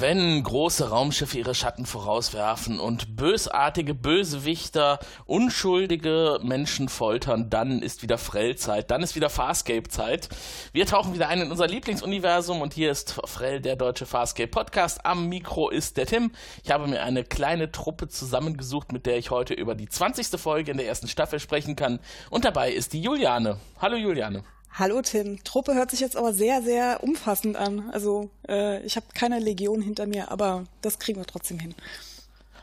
Wenn große Raumschiffe ihre Schatten vorauswerfen und bösartige Bösewichter unschuldige Menschen foltern, dann ist wieder Frell-Zeit, dann ist wieder Farscape-Zeit. Wir tauchen wieder ein in unser Lieblingsuniversum und hier ist Frell, der deutsche Farscape-Podcast. Am Mikro ist der Tim. Ich habe mir eine kleine Truppe zusammengesucht, mit der ich heute über die 20. Folge in der ersten Staffel sprechen kann. Und dabei ist die Juliane. Hallo Juliane. Hallo Tim. Truppe hört sich jetzt aber sehr, sehr umfassend an. Also äh, ich habe keine Legion hinter mir, aber das kriegen wir trotzdem hin.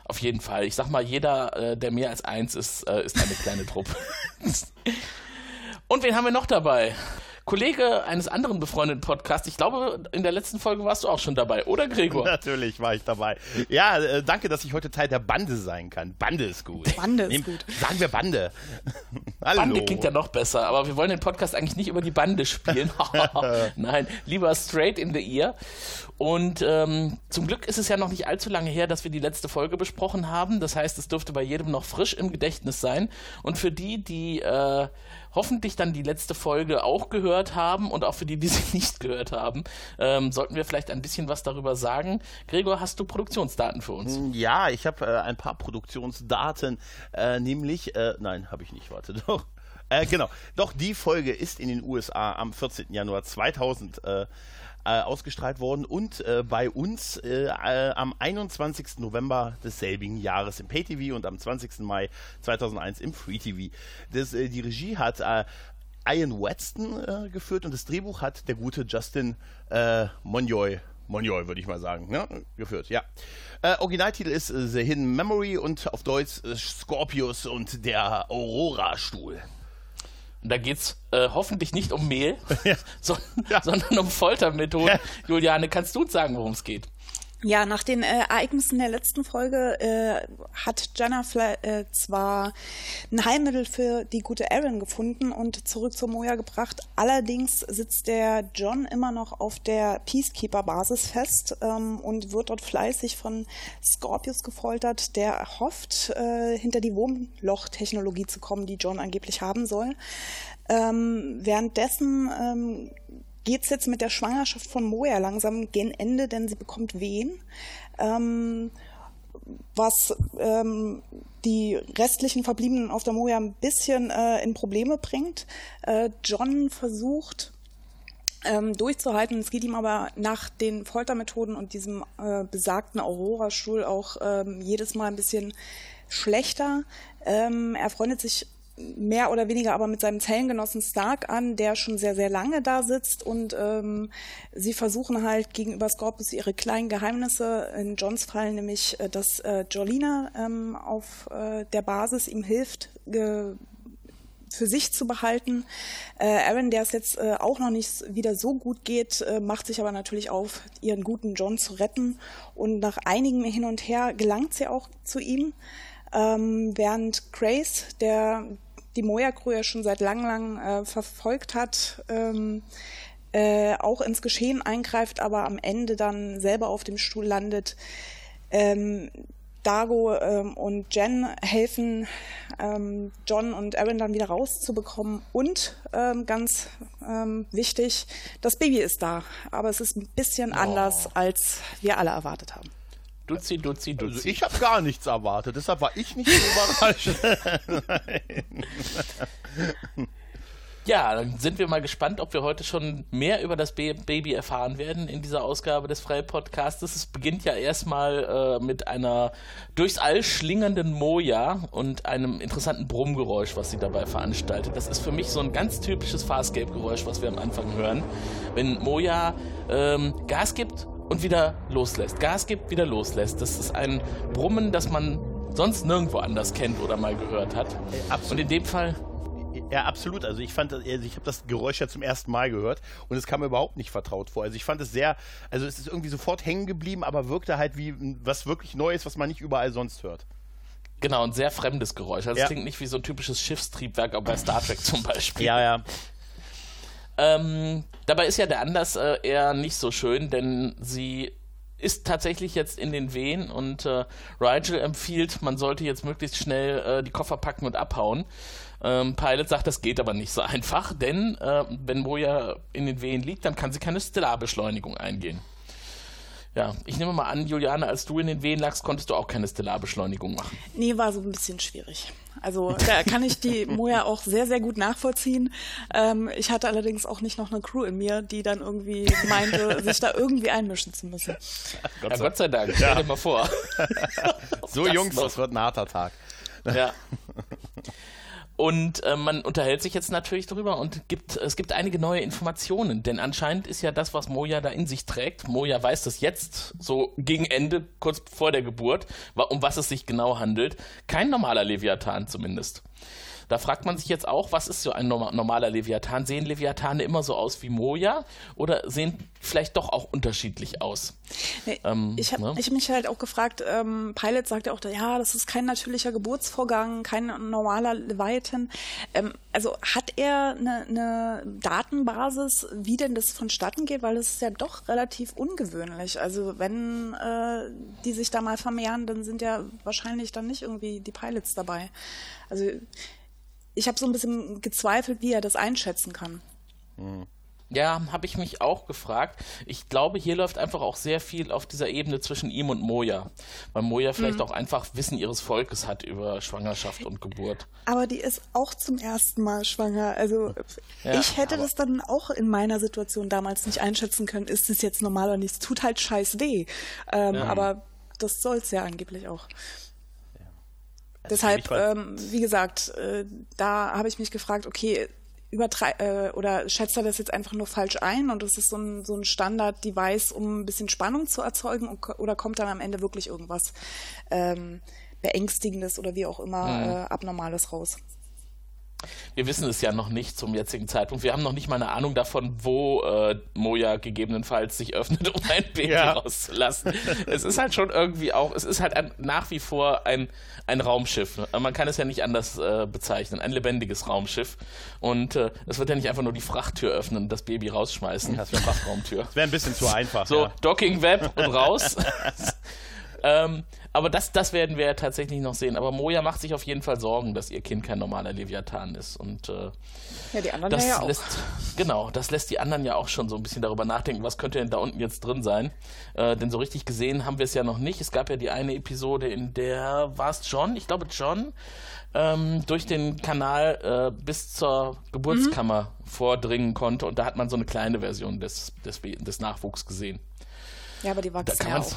Auf jeden Fall. Ich sag mal, jeder, äh, der mehr als eins ist, äh, ist eine kleine Truppe. Und wen haben wir noch dabei? Kollege eines anderen befreundeten Podcasts. Ich glaube, in der letzten Folge warst du auch schon dabei, oder Gregor? Natürlich war ich dabei. Ja, äh, danke, dass ich heute Teil der Bande sein kann. Bande ist gut. Bande ist Nehm, gut. Sagen wir Bande. Hallo. Bande klingt ja noch besser, aber wir wollen den Podcast eigentlich nicht über die Bande spielen. Nein, lieber straight in the ear. Und ähm, zum Glück ist es ja noch nicht allzu lange her, dass wir die letzte Folge besprochen haben. Das heißt, es dürfte bei jedem noch frisch im Gedächtnis sein. Und für die, die äh, hoffentlich dann die letzte Folge auch gehört haben und auch für die, die sie nicht gehört haben, ähm, sollten wir vielleicht ein bisschen was darüber sagen. Gregor, hast du Produktionsdaten für uns? Hm, ja, ich habe äh, ein paar Produktionsdaten, äh, nämlich, äh, nein, habe ich nicht, warte doch. Äh, genau, doch die Folge ist in den USA am 14. Januar 2000 äh, äh, ausgestrahlt worden und äh, bei uns äh, äh am 21. November desselbigen Jahres im Pay-TV und am 20. Mai 2001 im Free-TV. Äh, die Regie hat äh, Ian Weston geführt und das Drehbuch hat der gute Justin Monjoy Monjoy, würde ich mal sagen, ne? geführt, ja. Äh, Originaltitel ist äh, The Hidden Memory und auf Deutsch äh, Scorpius und der Aurora-Stuhl. Und da geht es äh, hoffentlich nicht um Mehl, ja. So, ja. sondern um Foltermethoden. Ja. Juliane, kannst du uns sagen, worum es geht? Ja, nach den äh, Ereignissen der letzten Folge äh, hat Jenna äh, zwar ein Heilmittel für die gute Erin gefunden und zurück zur Moja gebracht. Allerdings sitzt der John immer noch auf der Peacekeeper-Basis fest ähm, und wird dort fleißig von Scorpius gefoltert, der hofft, äh, hinter die Wurmloch-Technologie zu kommen, die John angeblich haben soll. Ähm, währenddessen ähm, geht es jetzt mit der Schwangerschaft von Moja langsam gen Ende, denn sie bekommt Wehen. Ähm, was ähm, die restlichen Verbliebenen auf der Moja ein bisschen äh, in Probleme bringt. Äh, John versucht ähm, durchzuhalten. Es geht ihm aber nach den Foltermethoden und diesem äh, besagten Aurora-Stuhl auch ähm, jedes Mal ein bisschen schlechter. Ähm, er freundet sich mehr oder weniger aber mit seinem Zellengenossen Stark an, der schon sehr, sehr lange da sitzt und ähm, sie versuchen halt gegenüber Scorpius ihre kleinen Geheimnisse, in Johns Fall nämlich, äh, dass äh, Jolina ähm, auf äh, der Basis ihm hilft, äh, für sich zu behalten. Äh, Aaron, der es jetzt äh, auch noch nicht wieder so gut geht, äh, macht sich aber natürlich auf, ihren guten John zu retten. Und nach einigem Hin und Her gelangt sie auch zu ihm. Ähm, während Grace, der die Moja-Crew ja schon seit lang, lang äh, verfolgt hat, ähm, äh, auch ins Geschehen eingreift, aber am Ende dann selber auf dem Stuhl landet. Ähm, Dago ähm, und Jen helfen ähm, John und Aaron dann wieder rauszubekommen. Und ähm, ganz ähm, wichtig, das Baby ist da. Aber es ist ein bisschen oh. anders, als wir alle erwartet haben. Duzi, Duzi, Duzi. Also ich habe gar nichts erwartet, deshalb war ich nicht so überrascht. ja, dann sind wir mal gespannt, ob wir heute schon mehr über das Baby erfahren werden in dieser Ausgabe des Freie Podcasts. Es beginnt ja erstmal äh, mit einer durchs All schlingernden Moja und einem interessanten Brummgeräusch, was sie dabei veranstaltet. Das ist für mich so ein ganz typisches Farscape-Geräusch, was wir am Anfang hören. Wenn Moja ähm, Gas gibt und wieder loslässt. Gas gibt, wieder loslässt. Das ist ein Brummen, das man sonst nirgendwo anders kennt oder mal gehört hat. Absolut. Und in dem Fall. Ja, absolut. Also ich fand, also ich habe das Geräusch ja zum ersten Mal gehört und es kam mir überhaupt nicht vertraut vor. Also ich fand es sehr, also es ist irgendwie sofort hängen geblieben, aber wirkte halt wie was wirklich Neues, was man nicht überall sonst hört. Genau, ein sehr fremdes Geräusch. Also es klingt nicht wie so ein typisches Schiffstriebwerk, auch bei Star Trek zum Beispiel. Ja, ja. Ähm, dabei ist ja der Anlass äh, eher nicht so schön, denn sie ist tatsächlich jetzt in den Wehen und äh, Rigel empfiehlt, man sollte jetzt möglichst schnell äh, die Koffer packen und abhauen. Ähm, Pilot sagt, das geht aber nicht so einfach, denn äh, wenn Moja in den Wehen liegt, dann kann sie keine Stellarbeschleunigung eingehen. Ja, ich nehme mal an, Juliane, als du in den Wehen lagst, konntest du auch keine Stellarbeschleunigung machen. Nee, war so ein bisschen schwierig. Also da kann ich die Moja auch sehr, sehr gut nachvollziehen. Ähm, ich hatte allerdings auch nicht noch eine Crew in mir, die dann irgendwie meinte, sich da irgendwie einmischen zu müssen. Gott, ja, Gott sei Dank, stell dir mal vor. so das Jungs, noch. das wird ein harter Tag. Ja. Und äh, man unterhält sich jetzt natürlich darüber und gibt, es gibt einige neue Informationen, denn anscheinend ist ja das, was Moja da in sich trägt, Moja weiß das jetzt, so gegen Ende, kurz vor der Geburt, um was es sich genau handelt, kein normaler Leviathan zumindest. Da fragt man sich jetzt auch, was ist so ein normaler Leviathan? Sehen Leviathane immer so aus wie Moja oder sehen vielleicht doch auch unterschiedlich aus? Nee, ähm, ich habe ne? hab mich halt auch gefragt, ähm, Pilot sagte auch, ja, das ist kein natürlicher Geburtsvorgang, kein normaler Leviathan. Ähm, also hat er eine, eine Datenbasis, wie denn das vonstatten geht? Weil es ist ja doch relativ ungewöhnlich. Also wenn äh, die sich da mal vermehren, dann sind ja wahrscheinlich dann nicht irgendwie die Pilots dabei. Also ich habe so ein bisschen gezweifelt, wie er das einschätzen kann. Ja, habe ich mich auch gefragt. Ich glaube, hier läuft einfach auch sehr viel auf dieser Ebene zwischen ihm und Moja. Weil Moja vielleicht mhm. auch einfach Wissen ihres Volkes hat über Schwangerschaft und Geburt. Aber die ist auch zum ersten Mal schwanger. Also ja, ich hätte das dann auch in meiner Situation damals nicht einschätzen können, ist es jetzt normal oder nicht. Es tut halt scheiß weh. Ähm, ja. Aber das soll es ja angeblich auch. Also Deshalb, ähm, wie gesagt, äh, da habe ich mich gefragt, okay, übertrei äh, oder schätzt er das jetzt einfach nur falsch ein und das ist so ein, so ein Standard-Device, um ein bisschen Spannung zu erzeugen oder kommt dann am Ende wirklich irgendwas ähm, Beängstigendes oder wie auch immer mhm. äh, Abnormales raus? Wir wissen es ja noch nicht zum jetzigen Zeitpunkt. Wir haben noch nicht mal eine Ahnung davon, wo äh, Moja gegebenenfalls sich öffnet, um ein Baby ja. rauszulassen. es ist halt schon irgendwie auch, es ist halt ein, nach wie vor ein, ein Raumschiff. Man kann es ja nicht anders äh, bezeichnen. Ein lebendiges Raumschiff. Und äh, es wird ja nicht einfach nur die Frachttür öffnen und das Baby rausschmeißen. Das wäre Frachtraumtür. Das wäre ein bisschen zu einfach. So, ja. Docking Web und raus. ähm, aber das, das werden wir ja tatsächlich noch sehen. Aber Moja macht sich auf jeden Fall Sorgen, dass ihr Kind kein normaler Leviathan ist. Und äh, ja, die anderen das ja lässt, auch. Genau, das lässt die anderen ja auch schon so ein bisschen darüber nachdenken, was könnte denn da unten jetzt drin sein. Äh, denn so richtig gesehen haben wir es ja noch nicht. Es gab ja die eine Episode, in der war es John, ich glaube John, ähm, durch den Kanal äh, bis zur Geburtskammer mhm. vordringen konnte. Und da hat man so eine kleine Version des, des, des Nachwuchs gesehen. Ja, aber die wachsen ja auch.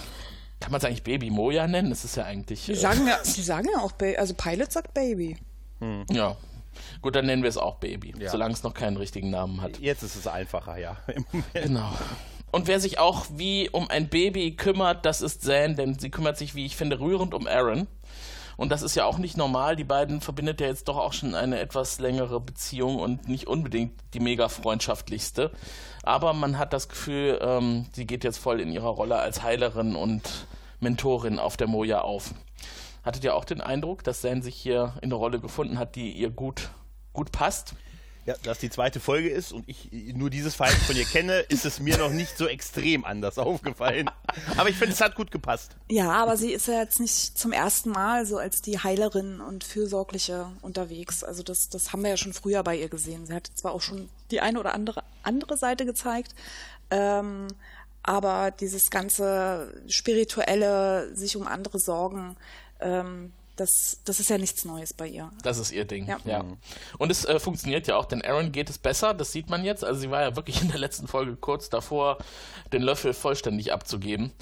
Kann man es eigentlich Baby Moja nennen? Das ist ja eigentlich. Die sagen ja, die sagen ja auch Baby. Also Pilot sagt Baby. Hm. Ja. Gut, dann nennen wir es auch Baby, ja. solange es noch keinen richtigen Namen hat. Jetzt ist es einfacher, ja. Genau. Und wer sich auch wie um ein Baby kümmert, das ist Zan, denn sie kümmert sich, wie ich finde, rührend um Aaron. Und das ist ja auch nicht normal. Die beiden verbindet ja jetzt doch auch schon eine etwas längere Beziehung und nicht unbedingt die mega freundschaftlichste. Aber man hat das Gefühl, ähm, sie geht jetzt voll in ihrer Rolle als Heilerin und Mentorin auf der Moja auf. Hattet ihr auch den Eindruck, dass Zane sich hier in eine Rolle gefunden hat, die ihr gut, gut passt? Ja, dass die zweite Folge ist und ich nur dieses Verhalten von ihr kenne, ist es mir noch nicht so extrem anders aufgefallen. Aber ich finde, es hat gut gepasst. Ja, aber sie ist ja jetzt nicht zum ersten Mal so als die Heilerin und Fürsorgliche unterwegs. Also das, das haben wir ja schon früher bei ihr gesehen. Sie hat zwar auch schon die eine oder andere andere Seite gezeigt, ähm, aber dieses ganze spirituelle, sich um andere Sorgen, ähm, das, das ist ja nichts Neues bei ihr. Das ist ihr Ding, ja. ja. Und es äh, funktioniert ja auch, denn Aaron geht es besser, das sieht man jetzt. Also sie war ja wirklich in der letzten Folge kurz davor, den Löffel vollständig abzugeben.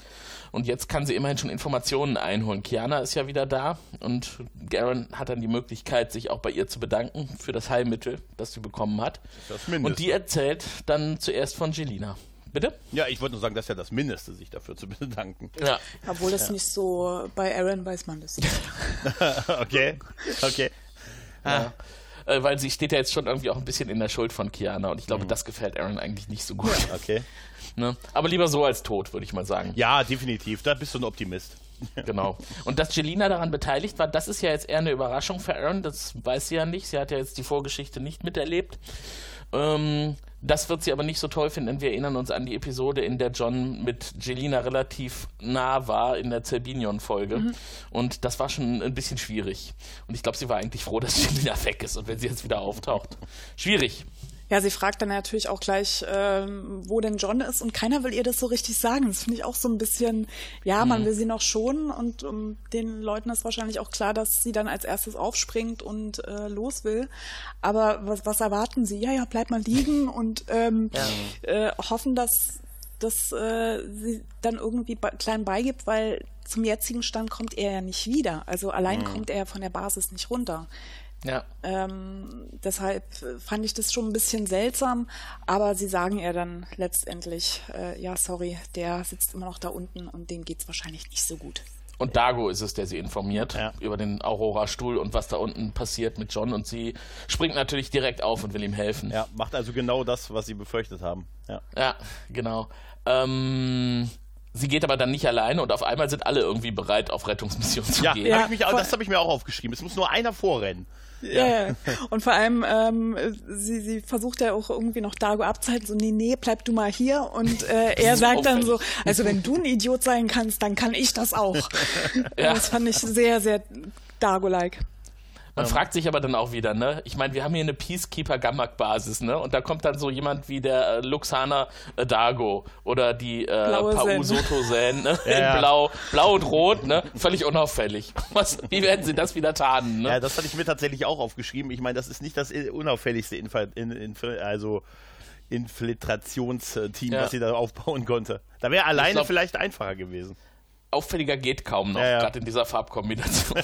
Und jetzt kann sie immerhin schon Informationen einholen. Kiana ist ja wieder da und Aaron hat dann die Möglichkeit, sich auch bei ihr zu bedanken für das Heilmittel, das sie bekommen hat. Das und die erzählt dann zuerst von Jelina. Bitte? Ja, ich wollte nur sagen, das ist ja das Mindeste, sich dafür zu bedanken. Ja. Obwohl das ja. nicht so, bei Aaron weiß man das nicht. okay, okay. Ja. Ah. Weil sie steht ja jetzt schon irgendwie auch ein bisschen in der Schuld von Kiana und ich glaube, mhm. das gefällt Aaron eigentlich nicht so gut. Okay. Ne? Aber lieber so als tot, würde ich mal sagen. Ja, definitiv. Da bist du ein Optimist. Genau. Und dass Jelina daran beteiligt war, das ist ja jetzt eher eine Überraschung für Aaron. Das weiß sie ja nicht. Sie hat ja jetzt die Vorgeschichte nicht miterlebt. Ähm, das wird sie aber nicht so toll finden. Wir erinnern uns an die Episode, in der John mit Jelina relativ nah war in der Zerbinion-Folge. Mhm. Und das war schon ein bisschen schwierig. Und ich glaube, sie war eigentlich froh, dass Jelina weg ist und wenn sie jetzt wieder auftaucht. Schwierig. Ja, sie fragt dann natürlich auch gleich, ähm, wo denn John ist und keiner will ihr das so richtig sagen. Das finde ich auch so ein bisschen, ja, man mhm. will sie noch schonen und um, den Leuten ist wahrscheinlich auch klar, dass sie dann als erstes aufspringt und äh, los will. Aber was, was erwarten sie? Ja, ja, bleib mal liegen und ähm, ja. äh, hoffen, dass, dass äh, sie dann irgendwie klein beigibt, weil zum jetzigen Stand kommt er ja nicht wieder. Also allein mhm. kommt er von der Basis nicht runter. Ja. Ähm, deshalb fand ich das schon ein bisschen seltsam, aber sie sagen ihr dann letztendlich, äh, ja, sorry, der sitzt immer noch da unten und dem geht es wahrscheinlich nicht so gut. Und Dago ist es, der sie informiert ja. über den Aurora-Stuhl und was da unten passiert mit John. Und sie springt natürlich direkt auf und will ihm helfen. Ja, macht also genau das, was sie befürchtet haben. Ja, ja genau. Ähm, Sie geht aber dann nicht alleine und auf einmal sind alle irgendwie bereit, auf Rettungsmission zu ja, gehen. Ja, hab auch, das habe ich mir auch aufgeschrieben. Es muss nur einer vorrennen. Ja, ja. und vor allem, ähm, sie, sie versucht ja auch irgendwie noch Dago abzuhalten, so, nee, nee, bleib du mal hier. Und äh, er sagt dann so, also wenn du ein Idiot sein kannst, dann kann ich das auch. ja. Das fand ich sehr, sehr Dago-like. Man ähm. fragt sich aber dann auch wieder, ne? Ich meine, wir haben hier eine Peacekeeper-Gammak-Basis, ne? Und da kommt dann so jemand wie der äh, Luxana Dago oder die äh, Pau Soto Zen, ne? Ja, In Blau, Blau und Rot, ne? Völlig unauffällig. Was, wie werden sie das wieder tarnen, ne? Ja, das hatte ich mir tatsächlich auch aufgeschrieben. Ich meine, das ist nicht das unauffälligste Infall, in, in, also Infiltrationsteam, ja. was sie da aufbauen konnte. Da wäre alleine glaub, vielleicht einfacher gewesen. Auffälliger geht kaum noch, ja, ja. gerade in dieser Farbkombination.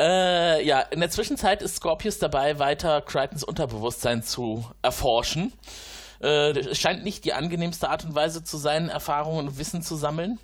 Äh, ja, in der Zwischenzeit ist Scorpius dabei, weiter Crichtons Unterbewusstsein zu erforschen. Äh, es scheint nicht die angenehmste Art und Weise zu sein, Erfahrungen und Wissen zu sammeln.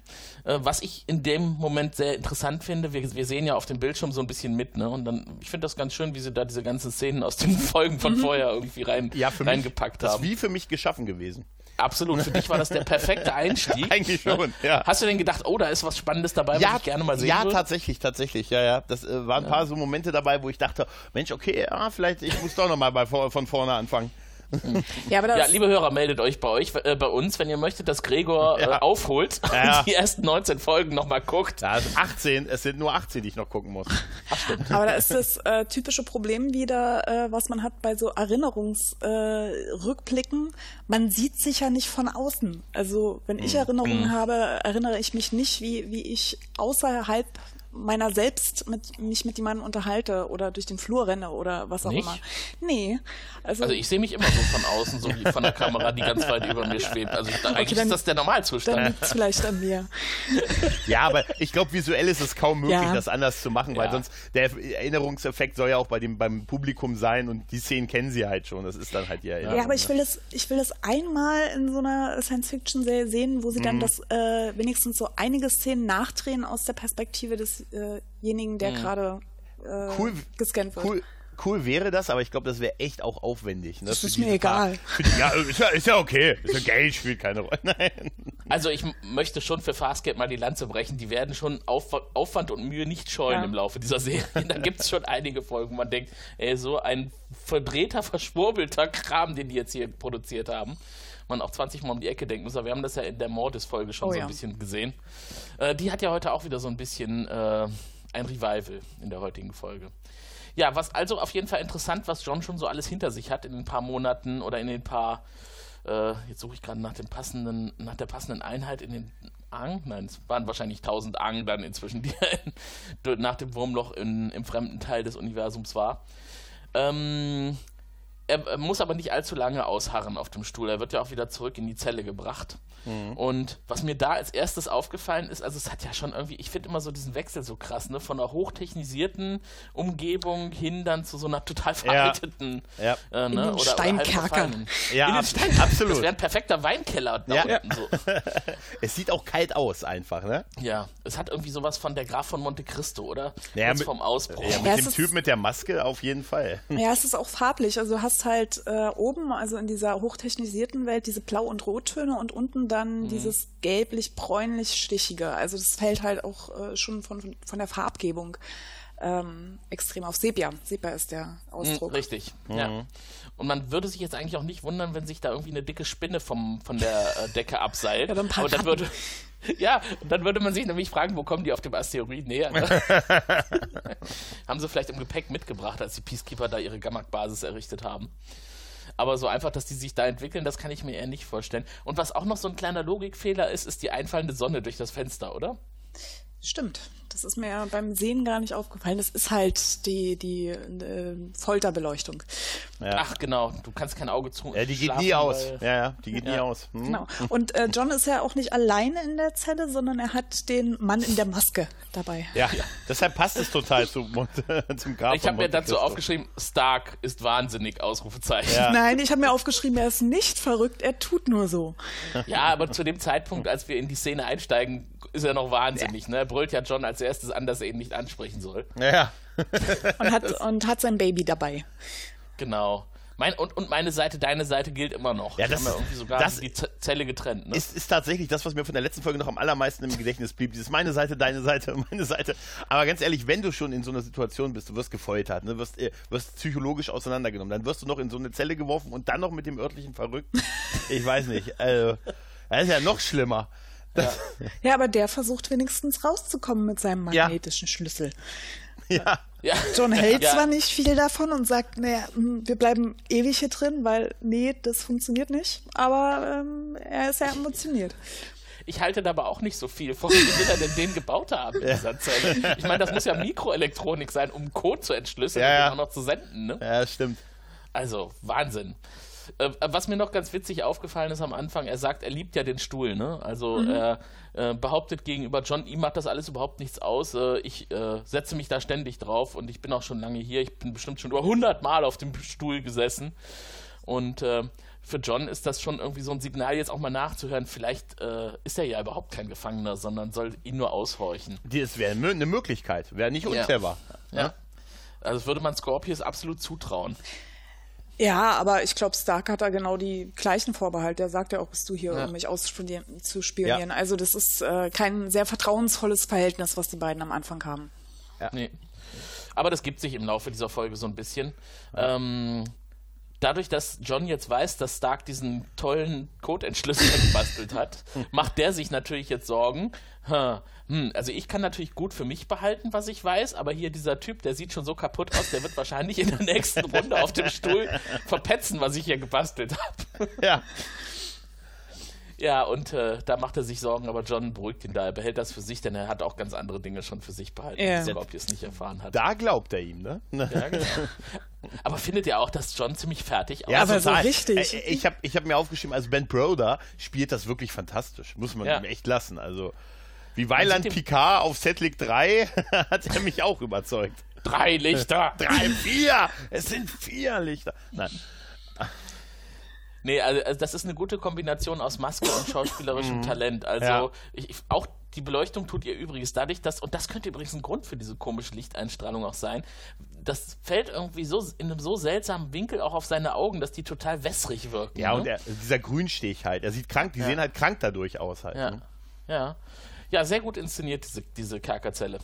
Äh, was ich in dem Moment sehr interessant finde, wir, wir, sehen ja auf dem Bildschirm so ein bisschen mit, ne? Und dann, ich finde das ganz schön, wie sie da diese ganzen Szenen aus den Folgen von mhm. vorher irgendwie rein, ja, reingepackt mich, haben. Das ist wie für mich geschaffen gewesen. Absolut, für dich war das der perfekte Einstieg. Eigentlich schon, ja. Hast du denn gedacht, oh, da ist was Spannendes dabei, ja, was ich gerne mal sehen Ja, würde? tatsächlich, tatsächlich, ja, ja. Das äh, waren ein paar so Momente dabei, wo ich dachte, Mensch, okay, ja, vielleicht, ich muss doch nochmal von vorne anfangen. Ja, aber ja, liebe Hörer, meldet euch bei euch, äh, bei uns, wenn ihr möchtet, dass Gregor ja. äh, aufholt ja. und die ersten 19 Folgen nochmal guckt. Ja, also 18, es sind nur 18, die ich noch gucken muss. Ach. Aber da ist das äh, typische Problem wieder, äh, was man hat bei so Erinnerungsrückblicken. man sieht sich ja nicht von außen. Also, wenn ich hm. Erinnerungen mhm. habe, erinnere ich mich nicht, wie, wie ich außerhalb meiner selbst mit, mich mit jemandem unterhalte oder durch den Flur renne oder was auch Nicht? immer. Nee. Also, also ich sehe mich immer so von außen, so wie von der Kamera, die ganz weit über mir schwebt. Also ich, eigentlich okay, dann, ist das der Normalzustand. Dann liegt vielleicht an mir. ja, aber ich glaube, visuell ist es kaum möglich, ja. das anders zu machen, weil ja. sonst der Erinnerungseffekt soll ja auch bei dem, beim Publikum sein und die Szenen kennen sie halt schon. Das ist dann halt die Erinnerung. Ja, aber ich will es, ich will es einmal in so einer Science-Fiction-Serie sehen, wo sie mhm. dann das äh, wenigstens so einige Szenen nachdrehen aus der Perspektive des desjenigen, der mhm. gerade äh, cool, gescannt wird. Cool, cool wäre das, aber ich glaube, das wäre echt auch aufwendig. Ne? Das ist mir egal. Die, ja, ist ja, ist ja okay. Ist ja Geld spielt keine Rolle. Nein. Also ich möchte schon für Fastgate mal die Lanze brechen. Die werden schon Aufwand und Mühe nicht scheuen ja. im Laufe dieser Serie. Da gibt es schon einige Folgen, wo man denkt, ey, so ein verdrehter, verschwurbelter Kram, den die jetzt hier produziert haben man auch 20 Mal um die Ecke denken muss. Aber wir haben das ja in der Mordes-Folge schon oh, so ein bisschen gesehen. Äh, die hat ja heute auch wieder so ein bisschen äh, ein Revival in der heutigen Folge. Ja, was also auf jeden Fall interessant, was John schon so alles hinter sich hat in den paar Monaten oder in den paar, äh, jetzt suche ich gerade nach dem passenden, nach der passenden Einheit in den Ang, nein, es waren wahrscheinlich 1000 Ang dann inzwischen, die er nach dem Wurmloch in, im fremden Teil des Universums war. Ähm, er muss aber nicht allzu lange ausharren auf dem Stuhl. Er wird ja auch wieder zurück in die Zelle gebracht. Mhm. Und was mir da als erstes aufgefallen ist, also es hat ja schon irgendwie, ich finde immer so diesen Wechsel so krass, ne? Von einer hochtechnisierten Umgebung hin dann zu so einer total veralteten ja. Ja. Äh, ne? oder, Steinkerker. Oder ja, in den Stein absolut. Das wäre ein perfekter Weinkeller da ja. unten so. es sieht auch kalt aus einfach, ne? Ja, es hat irgendwie sowas von der Graf von Monte Cristo, oder? Ja, mit, vom Ausbruch. Ja, mit dem Typ mit der Maske auf jeden Fall. Ja, es ist auch farblich. Also du hast halt äh, oben, also in dieser hochtechnisierten Welt, diese Blau- und Rottöne und unten dann mhm. dieses gelblich-bräunlich-stichige. Also das fällt halt auch äh, schon von, von der Farbgebung ähm, extrem auf. Sepia. Sepia ist der Ausdruck. Mhm, richtig, mhm. ja. Und man würde sich jetzt eigentlich auch nicht wundern, wenn sich da irgendwie eine dicke Spinne vom, von der äh, Decke abseilt. Ja, dann Aber dann würde, ja, und dann würde man sich nämlich fragen, wo kommen die auf dem Asteroid näher? Ne? haben sie vielleicht im Gepäck mitgebracht, als die Peacekeeper da ihre Gammak-Basis errichtet haben. Aber so einfach, dass die sich da entwickeln, das kann ich mir eher nicht vorstellen. Und was auch noch so ein kleiner Logikfehler ist, ist die einfallende Sonne durch das Fenster, oder? Stimmt. Das ist mir ja beim Sehen gar nicht aufgefallen. Das ist halt die, die äh, Folterbeleuchtung. Ja. Ach genau, du kannst kein Auge zu. Ja, die geht nie aus. Ja, ja, die geht ja. nie aus. Hm. Genau. Und äh, John ist ja auch nicht alleine in der Zelle, sondern er hat den Mann in der Maske dabei. Ja, ja. deshalb passt es total zu, zum Grab. Ich habe mir dazu aufgeschrieben, Stark ist wahnsinnig, Ausrufezeichen. Nein, ich habe mir aufgeschrieben, er ist nicht verrückt, er tut nur so. Ja, aber zu dem Zeitpunkt, als wir in die Szene einsteigen, ist er noch wahnsinnig. Ne? Er brüllt ja John als erstes an, dass er ihn nicht ansprechen soll. Ja. und, hat, und hat sein Baby dabei. Genau. Mein, und, und meine Seite, deine Seite gilt immer noch. Ja, das, haben ja irgendwie sogar das die Zelle getrennt. Ne? Ist, ist tatsächlich das, was mir von der letzten Folge noch am allermeisten im Gedächtnis blieb. Dieses meine Seite, deine Seite, meine Seite. Aber ganz ehrlich, wenn du schon in so einer Situation bist, du wirst gefoltert, ne, wirst, äh, wirst psychologisch auseinandergenommen, dann wirst du noch in so eine Zelle geworfen und dann noch mit dem örtlichen Verrückten. Ich weiß nicht. Also, das ist ja noch schlimmer. Ja. ja, aber der versucht wenigstens rauszukommen mit seinem magnetischen ja. Schlüssel. Ja. ja. John hält ja. zwar nicht viel davon und sagt, naja, hm, wir bleiben ewig hier drin, weil, nee, das funktioniert nicht, aber ähm, er ist ja emotioniert. Ich halte da aber auch nicht so viel von, wie will er denn den gebaut haben in dieser Zelle? Ich meine, das muss ja Mikroelektronik sein, um Code zu entschlüsseln ja, und auch noch zu senden, ne? Ja, stimmt. Also, Wahnsinn. Äh, was mir noch ganz witzig aufgefallen ist am Anfang, er sagt, er liebt ja den Stuhl, ne? Also mhm. er äh, behauptet gegenüber John, ihm macht das alles überhaupt nichts aus. Äh, ich äh, setze mich da ständig drauf und ich bin auch schon lange hier. Ich bin bestimmt schon über 100 Mal auf dem Stuhl gesessen. Und äh, für John ist das schon irgendwie so ein Signal, jetzt auch mal nachzuhören. Vielleicht äh, ist er ja überhaupt kein Gefangener, sondern soll ihn nur aushorchen. Das wäre eine Möglichkeit, wäre nicht unclever. Ja. ja. Also würde man Scorpius absolut zutrauen. Ja, aber ich glaube, Stark hat da genau die gleichen Vorbehalte. Der sagt ja auch, bist du hier, ja. um mich auszuspionieren. Ja. Also das ist äh, kein sehr vertrauensvolles Verhältnis, was die beiden am Anfang haben. Ja. Nee. Aber das gibt sich im Laufe dieser Folge so ein bisschen. Ja. Ähm, dadurch, dass John jetzt weiß, dass Stark diesen tollen Code-Entschlüsseler gebastelt hat, macht der sich natürlich jetzt Sorgen. Hm, also ich kann natürlich gut für mich behalten, was ich weiß, aber hier dieser Typ, der sieht schon so kaputt aus, der wird wahrscheinlich in der nächsten Runde auf dem Stuhl verpetzen, was ich hier gebastelt habe. Ja. Ja, und äh, da macht er sich Sorgen, aber John beruhigt ihn da. Er behält das für sich, denn er hat auch ganz andere Dinge schon für sich behalten, ja. die Scorpius nicht erfahren hat. Da glaubt er ihm, ne? Ja, genau. aber findet ihr auch, dass John ziemlich fertig aussieht? Ja, aber so richtig. Ich habe ich hab mir aufgeschrieben, also Ben Broder spielt das wirklich fantastisch. Muss man ja. ihm echt lassen. Also, wie Weiland Picard auf Setlik 3 hat er mich auch überzeugt. Drei Lichter! Drei, vier! Es sind vier Lichter. Nein. Nee, also, also, das ist eine gute Kombination aus Maske und schauspielerischem mhm. Talent. Also ja. ich, ich, auch die Beleuchtung tut ihr übrigens dadurch, dass, und das könnte übrigens ein Grund für diese komische Lichteinstrahlung auch sein, das fällt irgendwie so in einem so seltsamen Winkel auch auf seine Augen, dass die total wässrig wirken. Ja, ne? und er, dieser Grünstich halt, er sieht krank, die ja. sehen halt krank dadurch aus halt. Ja, ne? ja. ja sehr gut inszeniert, diese, diese Kerkerzelle.